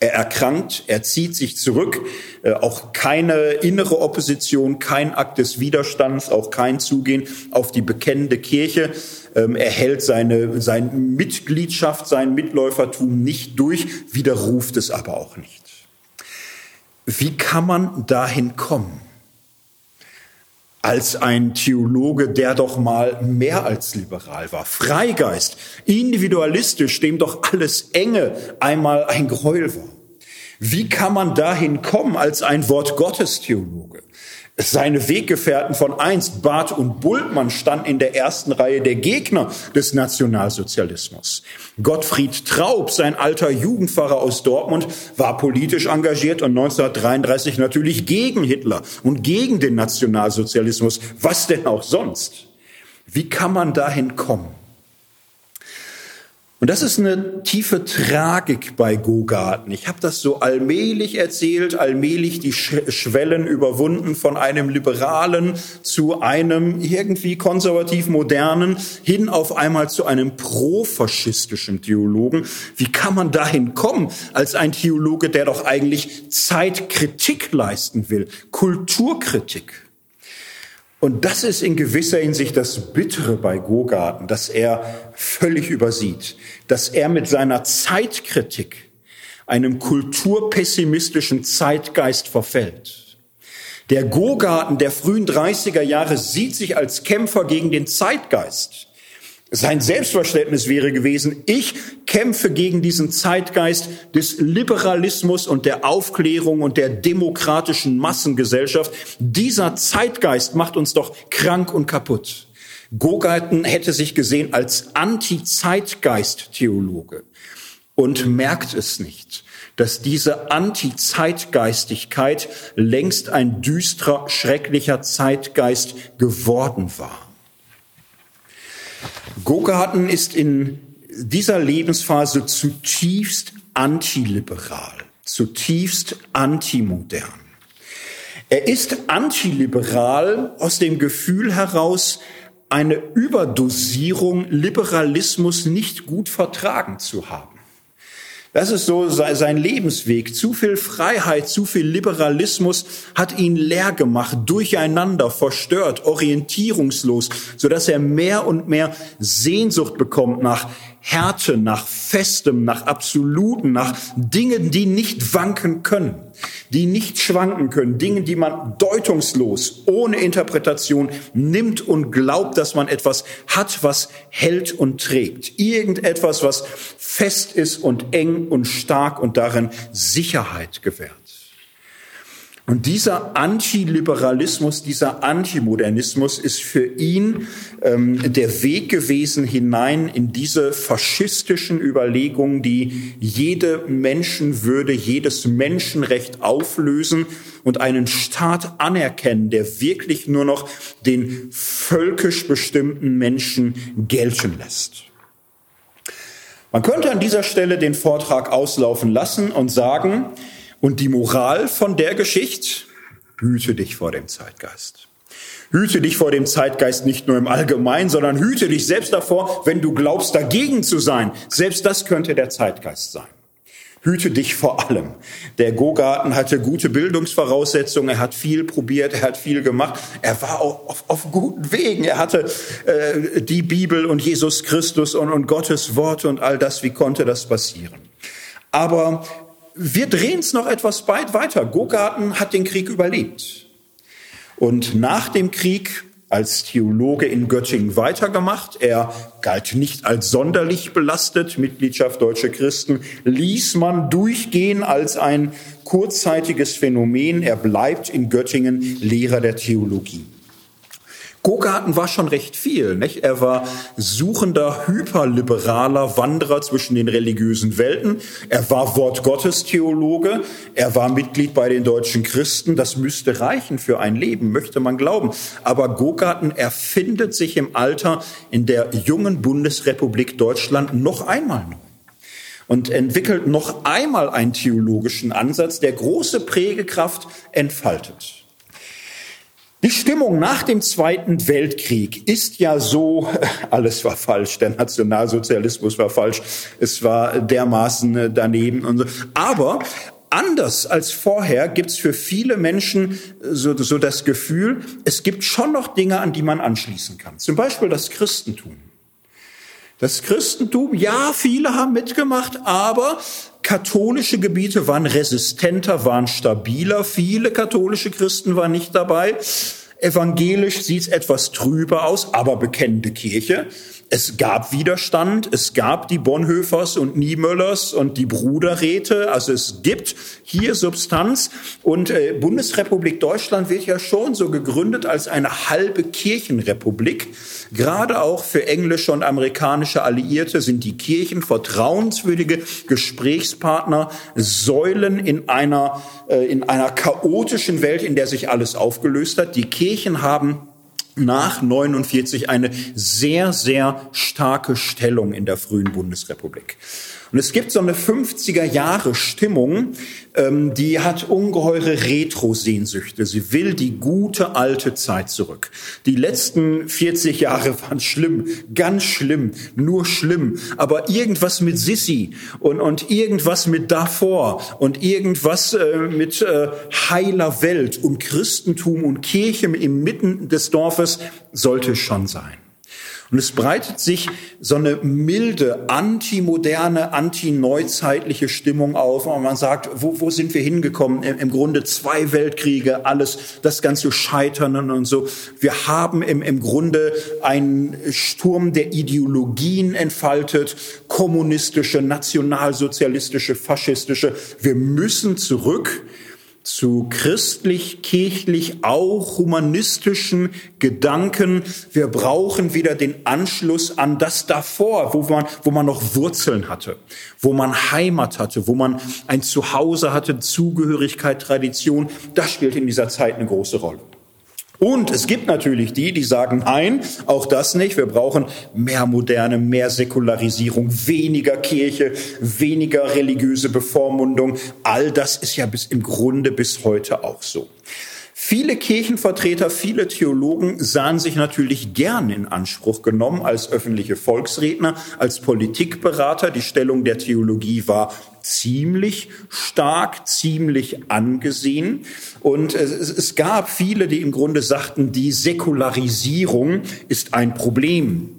Er erkrankt, er zieht sich zurück, äh, auch keine innere Opposition, kein Akt des Widerstands, auch kein Zugehen auf die bekennende Kirche. Ähm, er hält seine, seine Mitgliedschaft, sein Mitläufertum nicht durch, widerruft es aber auch nicht. Wie kann man dahin kommen? Als ein Theologe, der doch mal mehr als liberal war. Freigeist, individualistisch, dem doch alles Enge einmal ein Gräuel war. Wie kann man dahin kommen als ein Wort Gottes Theologe? Seine Weggefährten von einst, Barth und Bultmann, standen in der ersten Reihe der Gegner des Nationalsozialismus. Gottfried Traub, sein alter Jugendpfarrer aus Dortmund, war politisch engagiert und 1933 natürlich gegen Hitler und gegen den Nationalsozialismus. Was denn auch sonst? Wie kann man dahin kommen? Und das ist eine tiefe Tragik bei Gogarten. Ich habe das so allmählich erzählt, allmählich die Schwellen überwunden von einem liberalen zu einem irgendwie konservativ modernen hin auf einmal zu einem profaschistischen Theologen. Wie kann man dahin kommen als ein Theologe, der doch eigentlich Zeitkritik leisten will, Kulturkritik? Und das ist in gewisser Hinsicht das Bittere bei Gogarten, dass er völlig übersieht, dass er mit seiner Zeitkritik einem kulturpessimistischen Zeitgeist verfällt. Der Gogarten der frühen 30er Jahre sieht sich als Kämpfer gegen den Zeitgeist. Sein Selbstverständnis wäre gewesen, ich kämpfe gegen diesen Zeitgeist des Liberalismus und der Aufklärung und der demokratischen Massengesellschaft. Dieser Zeitgeist macht uns doch krank und kaputt. Gogarten hätte sich gesehen als Anti-Zeitgeist-Theologe und merkt es nicht, dass diese Anti-Zeitgeistigkeit längst ein düsterer, schrecklicher Zeitgeist geworden war. Gogarten ist in dieser Lebensphase zutiefst antiliberal, zutiefst antimodern. Er ist antiliberal aus dem Gefühl heraus, eine Überdosierung Liberalismus nicht gut vertragen zu haben. Das ist so sein Lebensweg. Zu viel Freiheit, zu viel Liberalismus hat ihn leer gemacht, durcheinander, verstört, orientierungslos, so dass er mehr und mehr Sehnsucht bekommt nach Härte, nach Festem, nach Absoluten, nach Dingen, die nicht wanken können, die nicht schwanken können, Dingen, die man deutungslos, ohne Interpretation nimmt und glaubt, dass man etwas hat, was hält und trägt. Irgendetwas, was fest ist und eng und stark und darin Sicherheit gewährt. Und dieser Antiliberalismus, dieser Antimodernismus ist für ihn ähm, der Weg gewesen hinein in diese faschistischen Überlegungen, die jede Menschenwürde, jedes Menschenrecht auflösen und einen Staat anerkennen, der wirklich nur noch den völkisch bestimmten Menschen gelten lässt. Man könnte an dieser Stelle den Vortrag auslaufen lassen und sagen, und die Moral von der Geschichte, hüte dich vor dem Zeitgeist. Hüte dich vor dem Zeitgeist nicht nur im Allgemeinen, sondern hüte dich selbst davor, wenn du glaubst, dagegen zu sein. Selbst das könnte der Zeitgeist sein. Hüte dich vor allem. Der Gogarten hatte gute Bildungsvoraussetzungen, er hat viel probiert, er hat viel gemacht, er war auf, auf guten Wegen, er hatte äh, die Bibel und Jesus Christus und, und Gottes Worte und all das, wie konnte das passieren? Aber wir drehen es noch etwas weit weiter. Gogarten hat den Krieg überlebt. Und nach dem Krieg als Theologe in Göttingen weitergemacht. Er galt nicht als sonderlich belastet. Mitgliedschaft deutsche Christen ließ man durchgehen als ein kurzzeitiges Phänomen. Er bleibt in Göttingen Lehrer der Theologie. Gogarten war schon recht viel. Nicht? Er war suchender, hyperliberaler Wanderer zwischen den religiösen Welten. Er war Wortgottestheologe. Er war Mitglied bei den deutschen Christen. Das müsste reichen für ein Leben, möchte man glauben. Aber Gogarten erfindet sich im Alter in der jungen Bundesrepublik Deutschland noch einmal neu und entwickelt noch einmal einen theologischen Ansatz, der große Prägekraft entfaltet. Die Stimmung nach dem Zweiten Weltkrieg ist ja so, [laughs] alles war falsch, der Nationalsozialismus war falsch, es war dermaßen daneben und so. Aber anders als vorher gibt's für viele Menschen so, so das Gefühl, es gibt schon noch Dinge, an die man anschließen kann. Zum Beispiel das Christentum. Das Christentum, ja, viele haben mitgemacht, aber katholische Gebiete waren resistenter, waren stabiler. Viele katholische Christen waren nicht dabei. Evangelisch sieht es etwas trüber aus, aber bekennende Kirche. Es gab Widerstand, es gab die Bonhoeffers und Niemöllers und die Bruderräte, also es gibt hier Substanz und äh, Bundesrepublik Deutschland wird ja schon so gegründet als eine halbe Kirchenrepublik. Gerade auch für englische und amerikanische Alliierte sind die Kirchen vertrauenswürdige Gesprächspartner, Säulen in einer, äh, in einer chaotischen Welt, in der sich alles aufgelöst hat. Die Kirchen haben nach 49 eine sehr, sehr starke Stellung in der frühen Bundesrepublik. Und es gibt so eine 50er Jahre Stimmung, ähm, die hat ungeheure Retro-Sehnsüchte. Sie will die gute alte Zeit zurück. Die letzten 40 Jahre waren schlimm, ganz schlimm, nur schlimm. Aber irgendwas mit Sissi und, und irgendwas mit davor und irgendwas äh, mit äh, heiler Welt und Christentum und Kirche im Mitten des Dorfes sollte schon sein. Und es breitet sich so eine milde, antimoderne, antineuzeitliche Stimmung auf. Und man sagt, wo, wo sind wir hingekommen? Im, Grunde zwei Weltkriege, alles, das ganze Scheitern und so. Wir haben im, im Grunde einen Sturm der Ideologien entfaltet, kommunistische, nationalsozialistische, faschistische. Wir müssen zurück zu christlich, kirchlich, auch humanistischen Gedanken. Wir brauchen wieder den Anschluss an das davor, wo man, wo man noch Wurzeln hatte, wo man Heimat hatte, wo man ein Zuhause hatte, Zugehörigkeit, Tradition. Das spielt in dieser Zeit eine große Rolle. Und es gibt natürlich die, die sagen, nein, auch das nicht. Wir brauchen mehr Moderne, mehr Säkularisierung, weniger Kirche, weniger religiöse Bevormundung. All das ist ja bis im Grunde bis heute auch so. Viele Kirchenvertreter, viele Theologen sahen sich natürlich gern in Anspruch genommen als öffentliche Volksredner, als Politikberater. Die Stellung der Theologie war ziemlich stark, ziemlich angesehen. Und es, gab viele, die im Grunde sagten, die Säkularisierung ist ein Problem.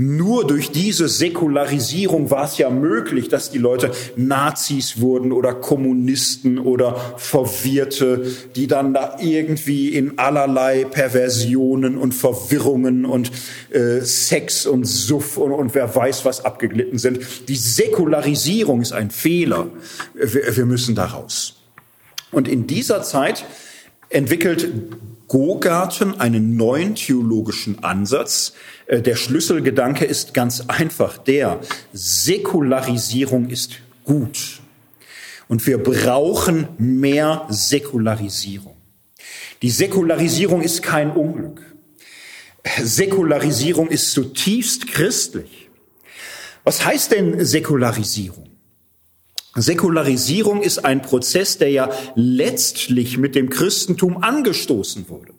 Nur durch diese Säkularisierung war es ja möglich, dass die Leute Nazis wurden oder Kommunisten oder Verwirrte, die dann da irgendwie in allerlei Perversionen und Verwirrungen und äh, Sex und Suff und, und wer weiß was abgeglitten sind. Die Säkularisierung ist ein Fehler. Wir, wir müssen da raus. Und in dieser Zeit entwickelt Gogarten einen neuen theologischen Ansatz. Äh, der Schlüsselgedanke ist ganz einfach der, Säkularisierung ist gut. Und wir brauchen mehr Säkularisierung. Die Säkularisierung ist kein Unglück. Säkularisierung ist zutiefst christlich. Was heißt denn Säkularisierung? Säkularisierung ist ein Prozess, der ja letztlich mit dem Christentum angestoßen wurde.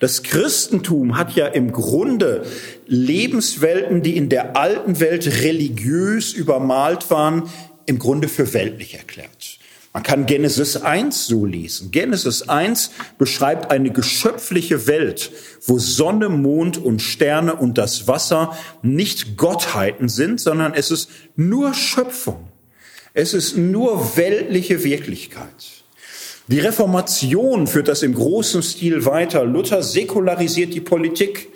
Das Christentum hat ja im Grunde Lebenswelten, die in der alten Welt religiös übermalt waren, im Grunde für weltlich erklärt. Man kann Genesis 1 so lesen. Genesis 1 beschreibt eine geschöpfliche Welt, wo Sonne, Mond und Sterne und das Wasser nicht Gottheiten sind, sondern es ist nur Schöpfung. Es ist nur weltliche Wirklichkeit. Die Reformation führt das im großen Stil weiter. Luther säkularisiert die Politik.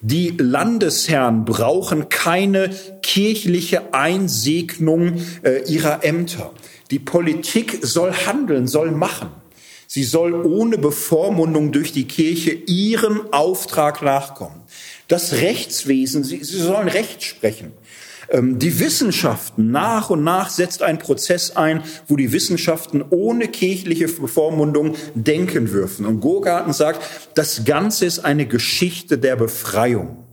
Die Landesherren brauchen keine kirchliche Einsegnung äh, ihrer Ämter. Die Politik soll handeln, soll machen. Sie soll ohne Bevormundung durch die Kirche ihren Auftrag nachkommen. Das Rechtswesen, sie, sie sollen Recht sprechen. Ähm, die Wissenschaften, nach und nach setzt ein Prozess ein, wo die Wissenschaften ohne kirchliche Bevormundung denken dürfen. Und Gogarten sagt, das Ganze ist eine Geschichte der Befreiung.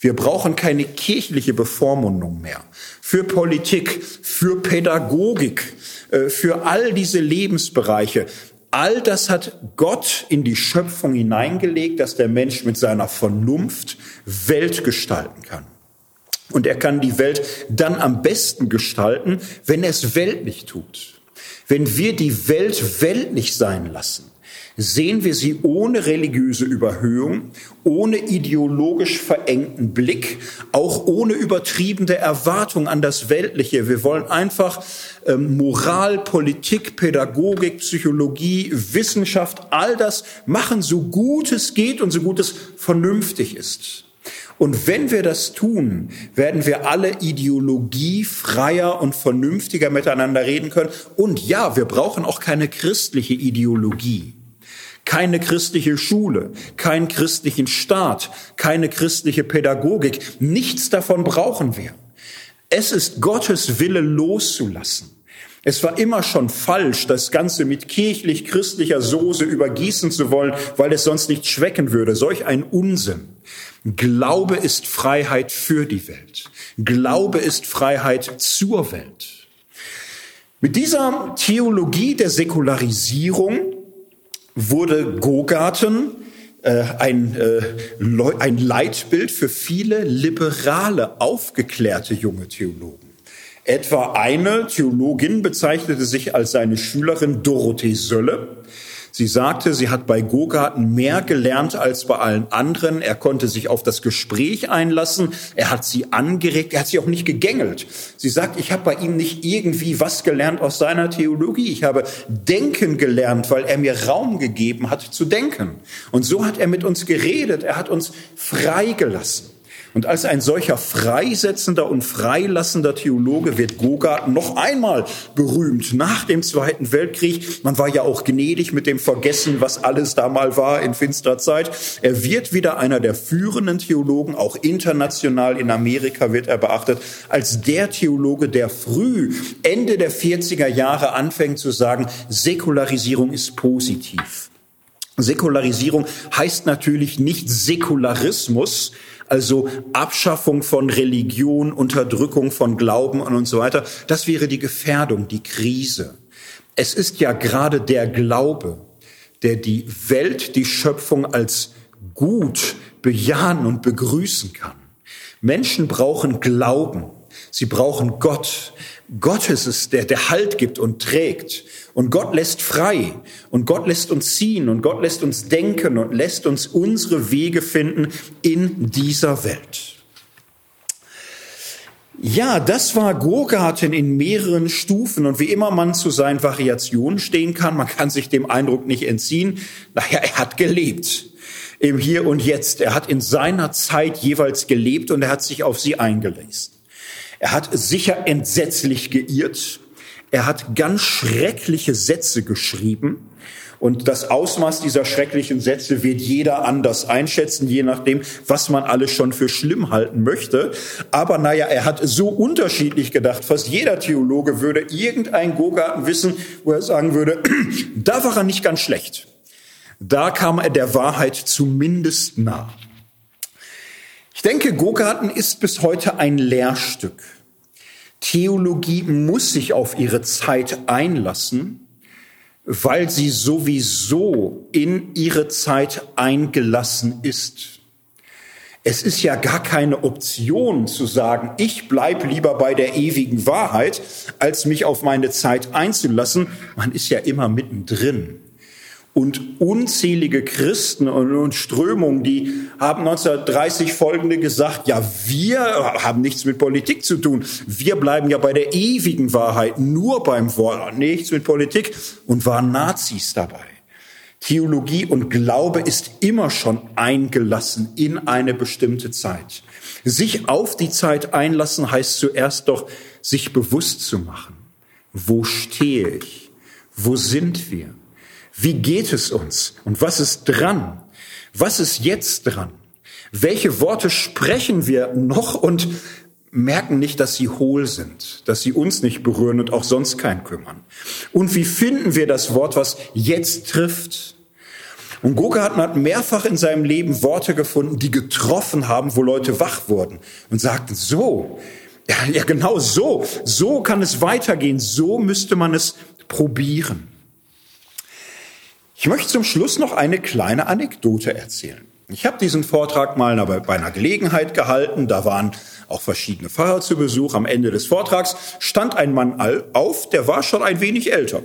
Wir brauchen keine kirchliche Bevormundung mehr. Für Politik, für Pädagogik, äh, für all diese Lebensbereiche. All das hat Gott in die Schöpfung hineingelegt, dass der Mensch mit seiner Vernunft Welt gestalten kann. Und er kann die Welt dann am besten gestalten, wenn er es weltlich tut. Wenn wir die Welt weltlich sein lassen, sehen wir sie ohne religiöse Überhöhung, ohne ideologisch verengten Blick, auch ohne übertriebene Erwartung an das Weltliche. Wir wollen einfach ähm, Moral, Politik, Pädagogik, Psychologie, Wissenschaft, all das machen, so gut es geht und so gut es vernünftig ist. Und wenn wir das tun, werden wir alle ideologiefreier und vernünftiger miteinander reden können. Und ja, wir brauchen auch keine christliche Ideologie. Keine christliche Schule, keinen christlichen Staat, keine christliche Pädagogik. Nichts davon brauchen wir. Es ist Gottes Wille loszulassen. Es war immer schon falsch, das Ganze mit kirchlich-christlicher Soße übergießen zu wollen, weil es sonst nicht schmecken würde. Solch ein Unsinn. Glaube ist Freiheit für die Welt. Glaube ist Freiheit zur Welt. Mit dieser Theologie der Säkularisierung wurde Gogarten äh, ein, äh, ein Leitbild für viele liberale, aufgeklärte junge Theologen. Etwa eine Theologin bezeichnete sich als seine Schülerin Dorothee Sölle. Sie sagte, sie hat bei Gogarten mehr gelernt als bei allen anderen. Er konnte sich auf das Gespräch einlassen. Er hat sie angeregt. Er hat sie auch nicht gegängelt. Sie sagt, ich habe bei ihm nicht irgendwie was gelernt aus seiner Theologie. Ich habe denken gelernt, weil er mir Raum gegeben hat zu denken. Und so hat er mit uns geredet. Er hat uns freigelassen. Und als ein solcher freisetzender und freilassender Theologe wird Gogart noch einmal berühmt nach dem Zweiten Weltkrieg. Man war ja auch gnädig mit dem Vergessen, was alles da mal war in finsterer Zeit. Er wird wieder einer der führenden Theologen, auch international in Amerika wird er beachtet, als der Theologe, der früh, Ende der 40er Jahre anfängt zu sagen, Säkularisierung ist positiv. Säkularisierung heißt natürlich nicht Säkularismus, also Abschaffung von Religion, Unterdrückung von Glauben und so weiter. Das wäre die Gefährdung, die Krise. Es ist ja gerade der Glaube, der die Welt, die Schöpfung als gut bejahen und begrüßen kann. Menschen brauchen Glauben. Sie brauchen Gott. Gott ist es, der, der Halt gibt und trägt. Und Gott lässt frei und Gott lässt uns ziehen und Gott lässt uns denken und lässt uns unsere Wege finden in dieser Welt. Ja, das war Gurgarten in mehreren Stufen und wie immer man zu seinen Variationen stehen kann, man kann sich dem Eindruck nicht entziehen, naja, er hat gelebt im Hier und Jetzt. Er hat in seiner Zeit jeweils gelebt und er hat sich auf sie eingelesen. Er hat sicher entsetzlich geirrt. Er hat ganz schreckliche Sätze geschrieben. Und das Ausmaß dieser schrecklichen Sätze wird jeder anders einschätzen, je nachdem, was man alles schon für schlimm halten möchte. Aber naja, er hat so unterschiedlich gedacht. Fast jeder Theologe würde irgendein Gogarten wissen, wo er sagen würde, [clears throat] da war er nicht ganz schlecht. Da kam er der Wahrheit zumindest nah. Ich denke, Gogarten ist bis heute ein Lehrstück. Theologie muss sich auf ihre Zeit einlassen weil sie sowieso in ihre Zeit eingelassen ist. Es ist ja gar keine Option zu sagen, ich bleib lieber bei der ewigen Wahrheit, als mich auf meine Zeit einzulassen. Man ist ja immer mittendrin. Und unzählige Christen und, Strömungen, die haben 1930 folgende gesagt, ja, wir haben nichts mit Politik zu tun. Wir bleiben ja bei der ewigen Wahrheit, nur beim Wort, nichts mit Politik und waren Nazis dabei. Theologie und Glaube ist immer schon eingelassen in eine bestimmte Zeit. Sich auf die Zeit einlassen heißt zuerst doch, sich bewusst zu machen. Wo stehe ich? Wo sind wir? Wie geht es uns? Und was ist dran? Was ist jetzt dran? Welche Worte sprechen wir noch und merken nicht, dass sie hohl sind, dass sie uns nicht berühren und auch sonst keinen kümmern? Und wie finden wir das Wort, was jetzt trifft? Und Gogarten hat mehrfach in seinem Leben Worte gefunden, die getroffen haben, wo Leute wach wurden und sagten, so, ja, ja genau so, so kann es weitergehen, so müsste man es probieren. Ich möchte zum Schluss noch eine kleine Anekdote erzählen. Ich habe diesen Vortrag mal bei einer Gelegenheit gehalten. Da waren auch verschiedene Pfarrer zu Besuch. Am Ende des Vortrags stand ein Mann auf, der war schon ein wenig älter.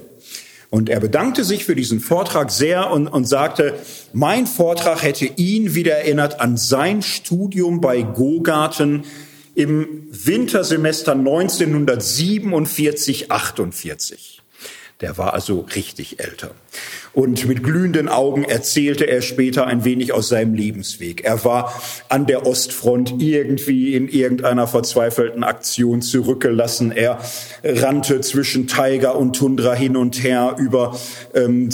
Und er bedankte sich für diesen Vortrag sehr und, und sagte, mein Vortrag hätte ihn wieder erinnert an sein Studium bei Gogarten im Wintersemester 1947, 48. Der war also richtig älter. Und mit glühenden Augen erzählte er später ein wenig aus seinem Lebensweg. Er war an der Ostfront irgendwie in irgendeiner verzweifelten Aktion zurückgelassen. Er rannte zwischen Tiger und Tundra hin und her über, ähm,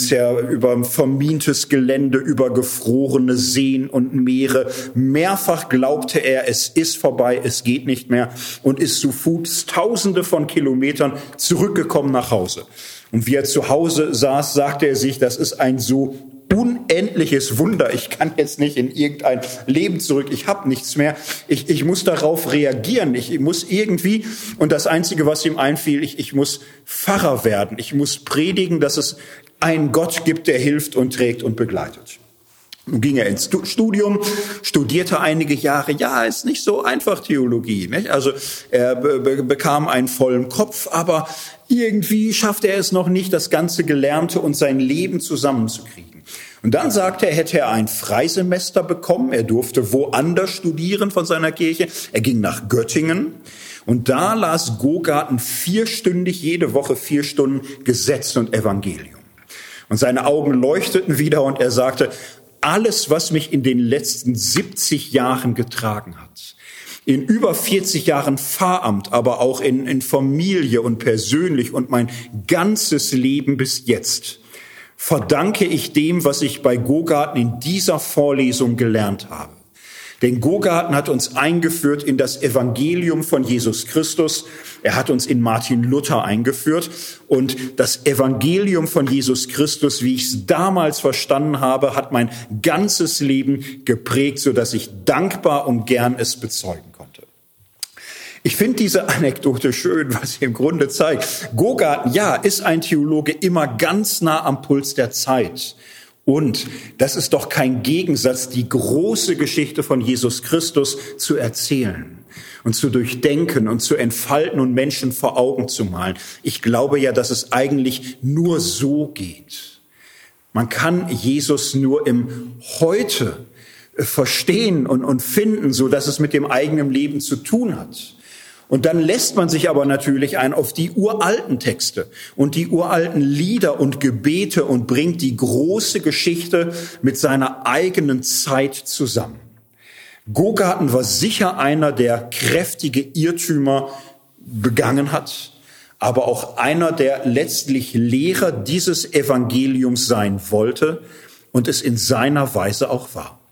über vermintes Gelände, über gefrorene Seen und Meere. Mehrfach glaubte er, es ist vorbei, es geht nicht mehr und ist zu Fuß tausende von Kilometern zurückgekommen nach Hause. Und wie er zu Hause saß, sagte er sich, das ist ein so unendliches Wunder. Ich kann jetzt nicht in irgendein Leben zurück. Ich habe nichts mehr. Ich, ich muss darauf reagieren. Ich muss irgendwie, und das Einzige, was ihm einfiel, ich, ich muss Pfarrer werden. Ich muss predigen, dass es einen Gott gibt, der hilft und trägt und begleitet. Ging er ins Studium, studierte einige Jahre. Ja, ist nicht so einfach Theologie. Nicht? Also er bekam einen vollen Kopf, aber irgendwie schaffte er es noch nicht, das ganze Gelernte und sein Leben zusammenzukriegen. Und dann sagte er, hätte er ein Freisemester bekommen. Er durfte woanders studieren von seiner Kirche. Er ging nach Göttingen. Und da las Gogarten vierstündig jede Woche vier Stunden Gesetz und Evangelium. Und seine Augen leuchteten wieder und er sagte, alles, was mich in den letzten 70 Jahren getragen hat, in über 40 Jahren Pfarramt, aber auch in, in Familie und persönlich und mein ganzes Leben bis jetzt, verdanke ich dem, was ich bei Gogarten in dieser Vorlesung gelernt habe. Denn Gogarten hat uns eingeführt in das Evangelium von Jesus Christus. Er hat uns in Martin Luther eingeführt. Und das Evangelium von Jesus Christus, wie ich es damals verstanden habe, hat mein ganzes Leben geprägt, so dass ich dankbar und gern es bezeugen konnte. Ich finde diese Anekdote schön, was sie im Grunde zeigt. Gogarten, ja, ist ein Theologe immer ganz nah am Puls der Zeit. Und das ist doch kein Gegensatz, die große Geschichte von Jesus Christus zu erzählen und zu durchdenken und zu entfalten und Menschen vor Augen zu malen. Ich glaube ja, dass es eigentlich nur so geht. Man kann Jesus nur im Heute verstehen und, und finden, so dass es mit dem eigenen Leben zu tun hat. Und dann lässt man sich aber natürlich ein auf die uralten Texte und die uralten Lieder und Gebete und bringt die große Geschichte mit seiner eigenen Zeit zusammen. Gogarten war sicher einer, der kräftige Irrtümer begangen hat, aber auch einer, der letztlich Lehrer dieses Evangeliums sein wollte und es in seiner Weise auch war.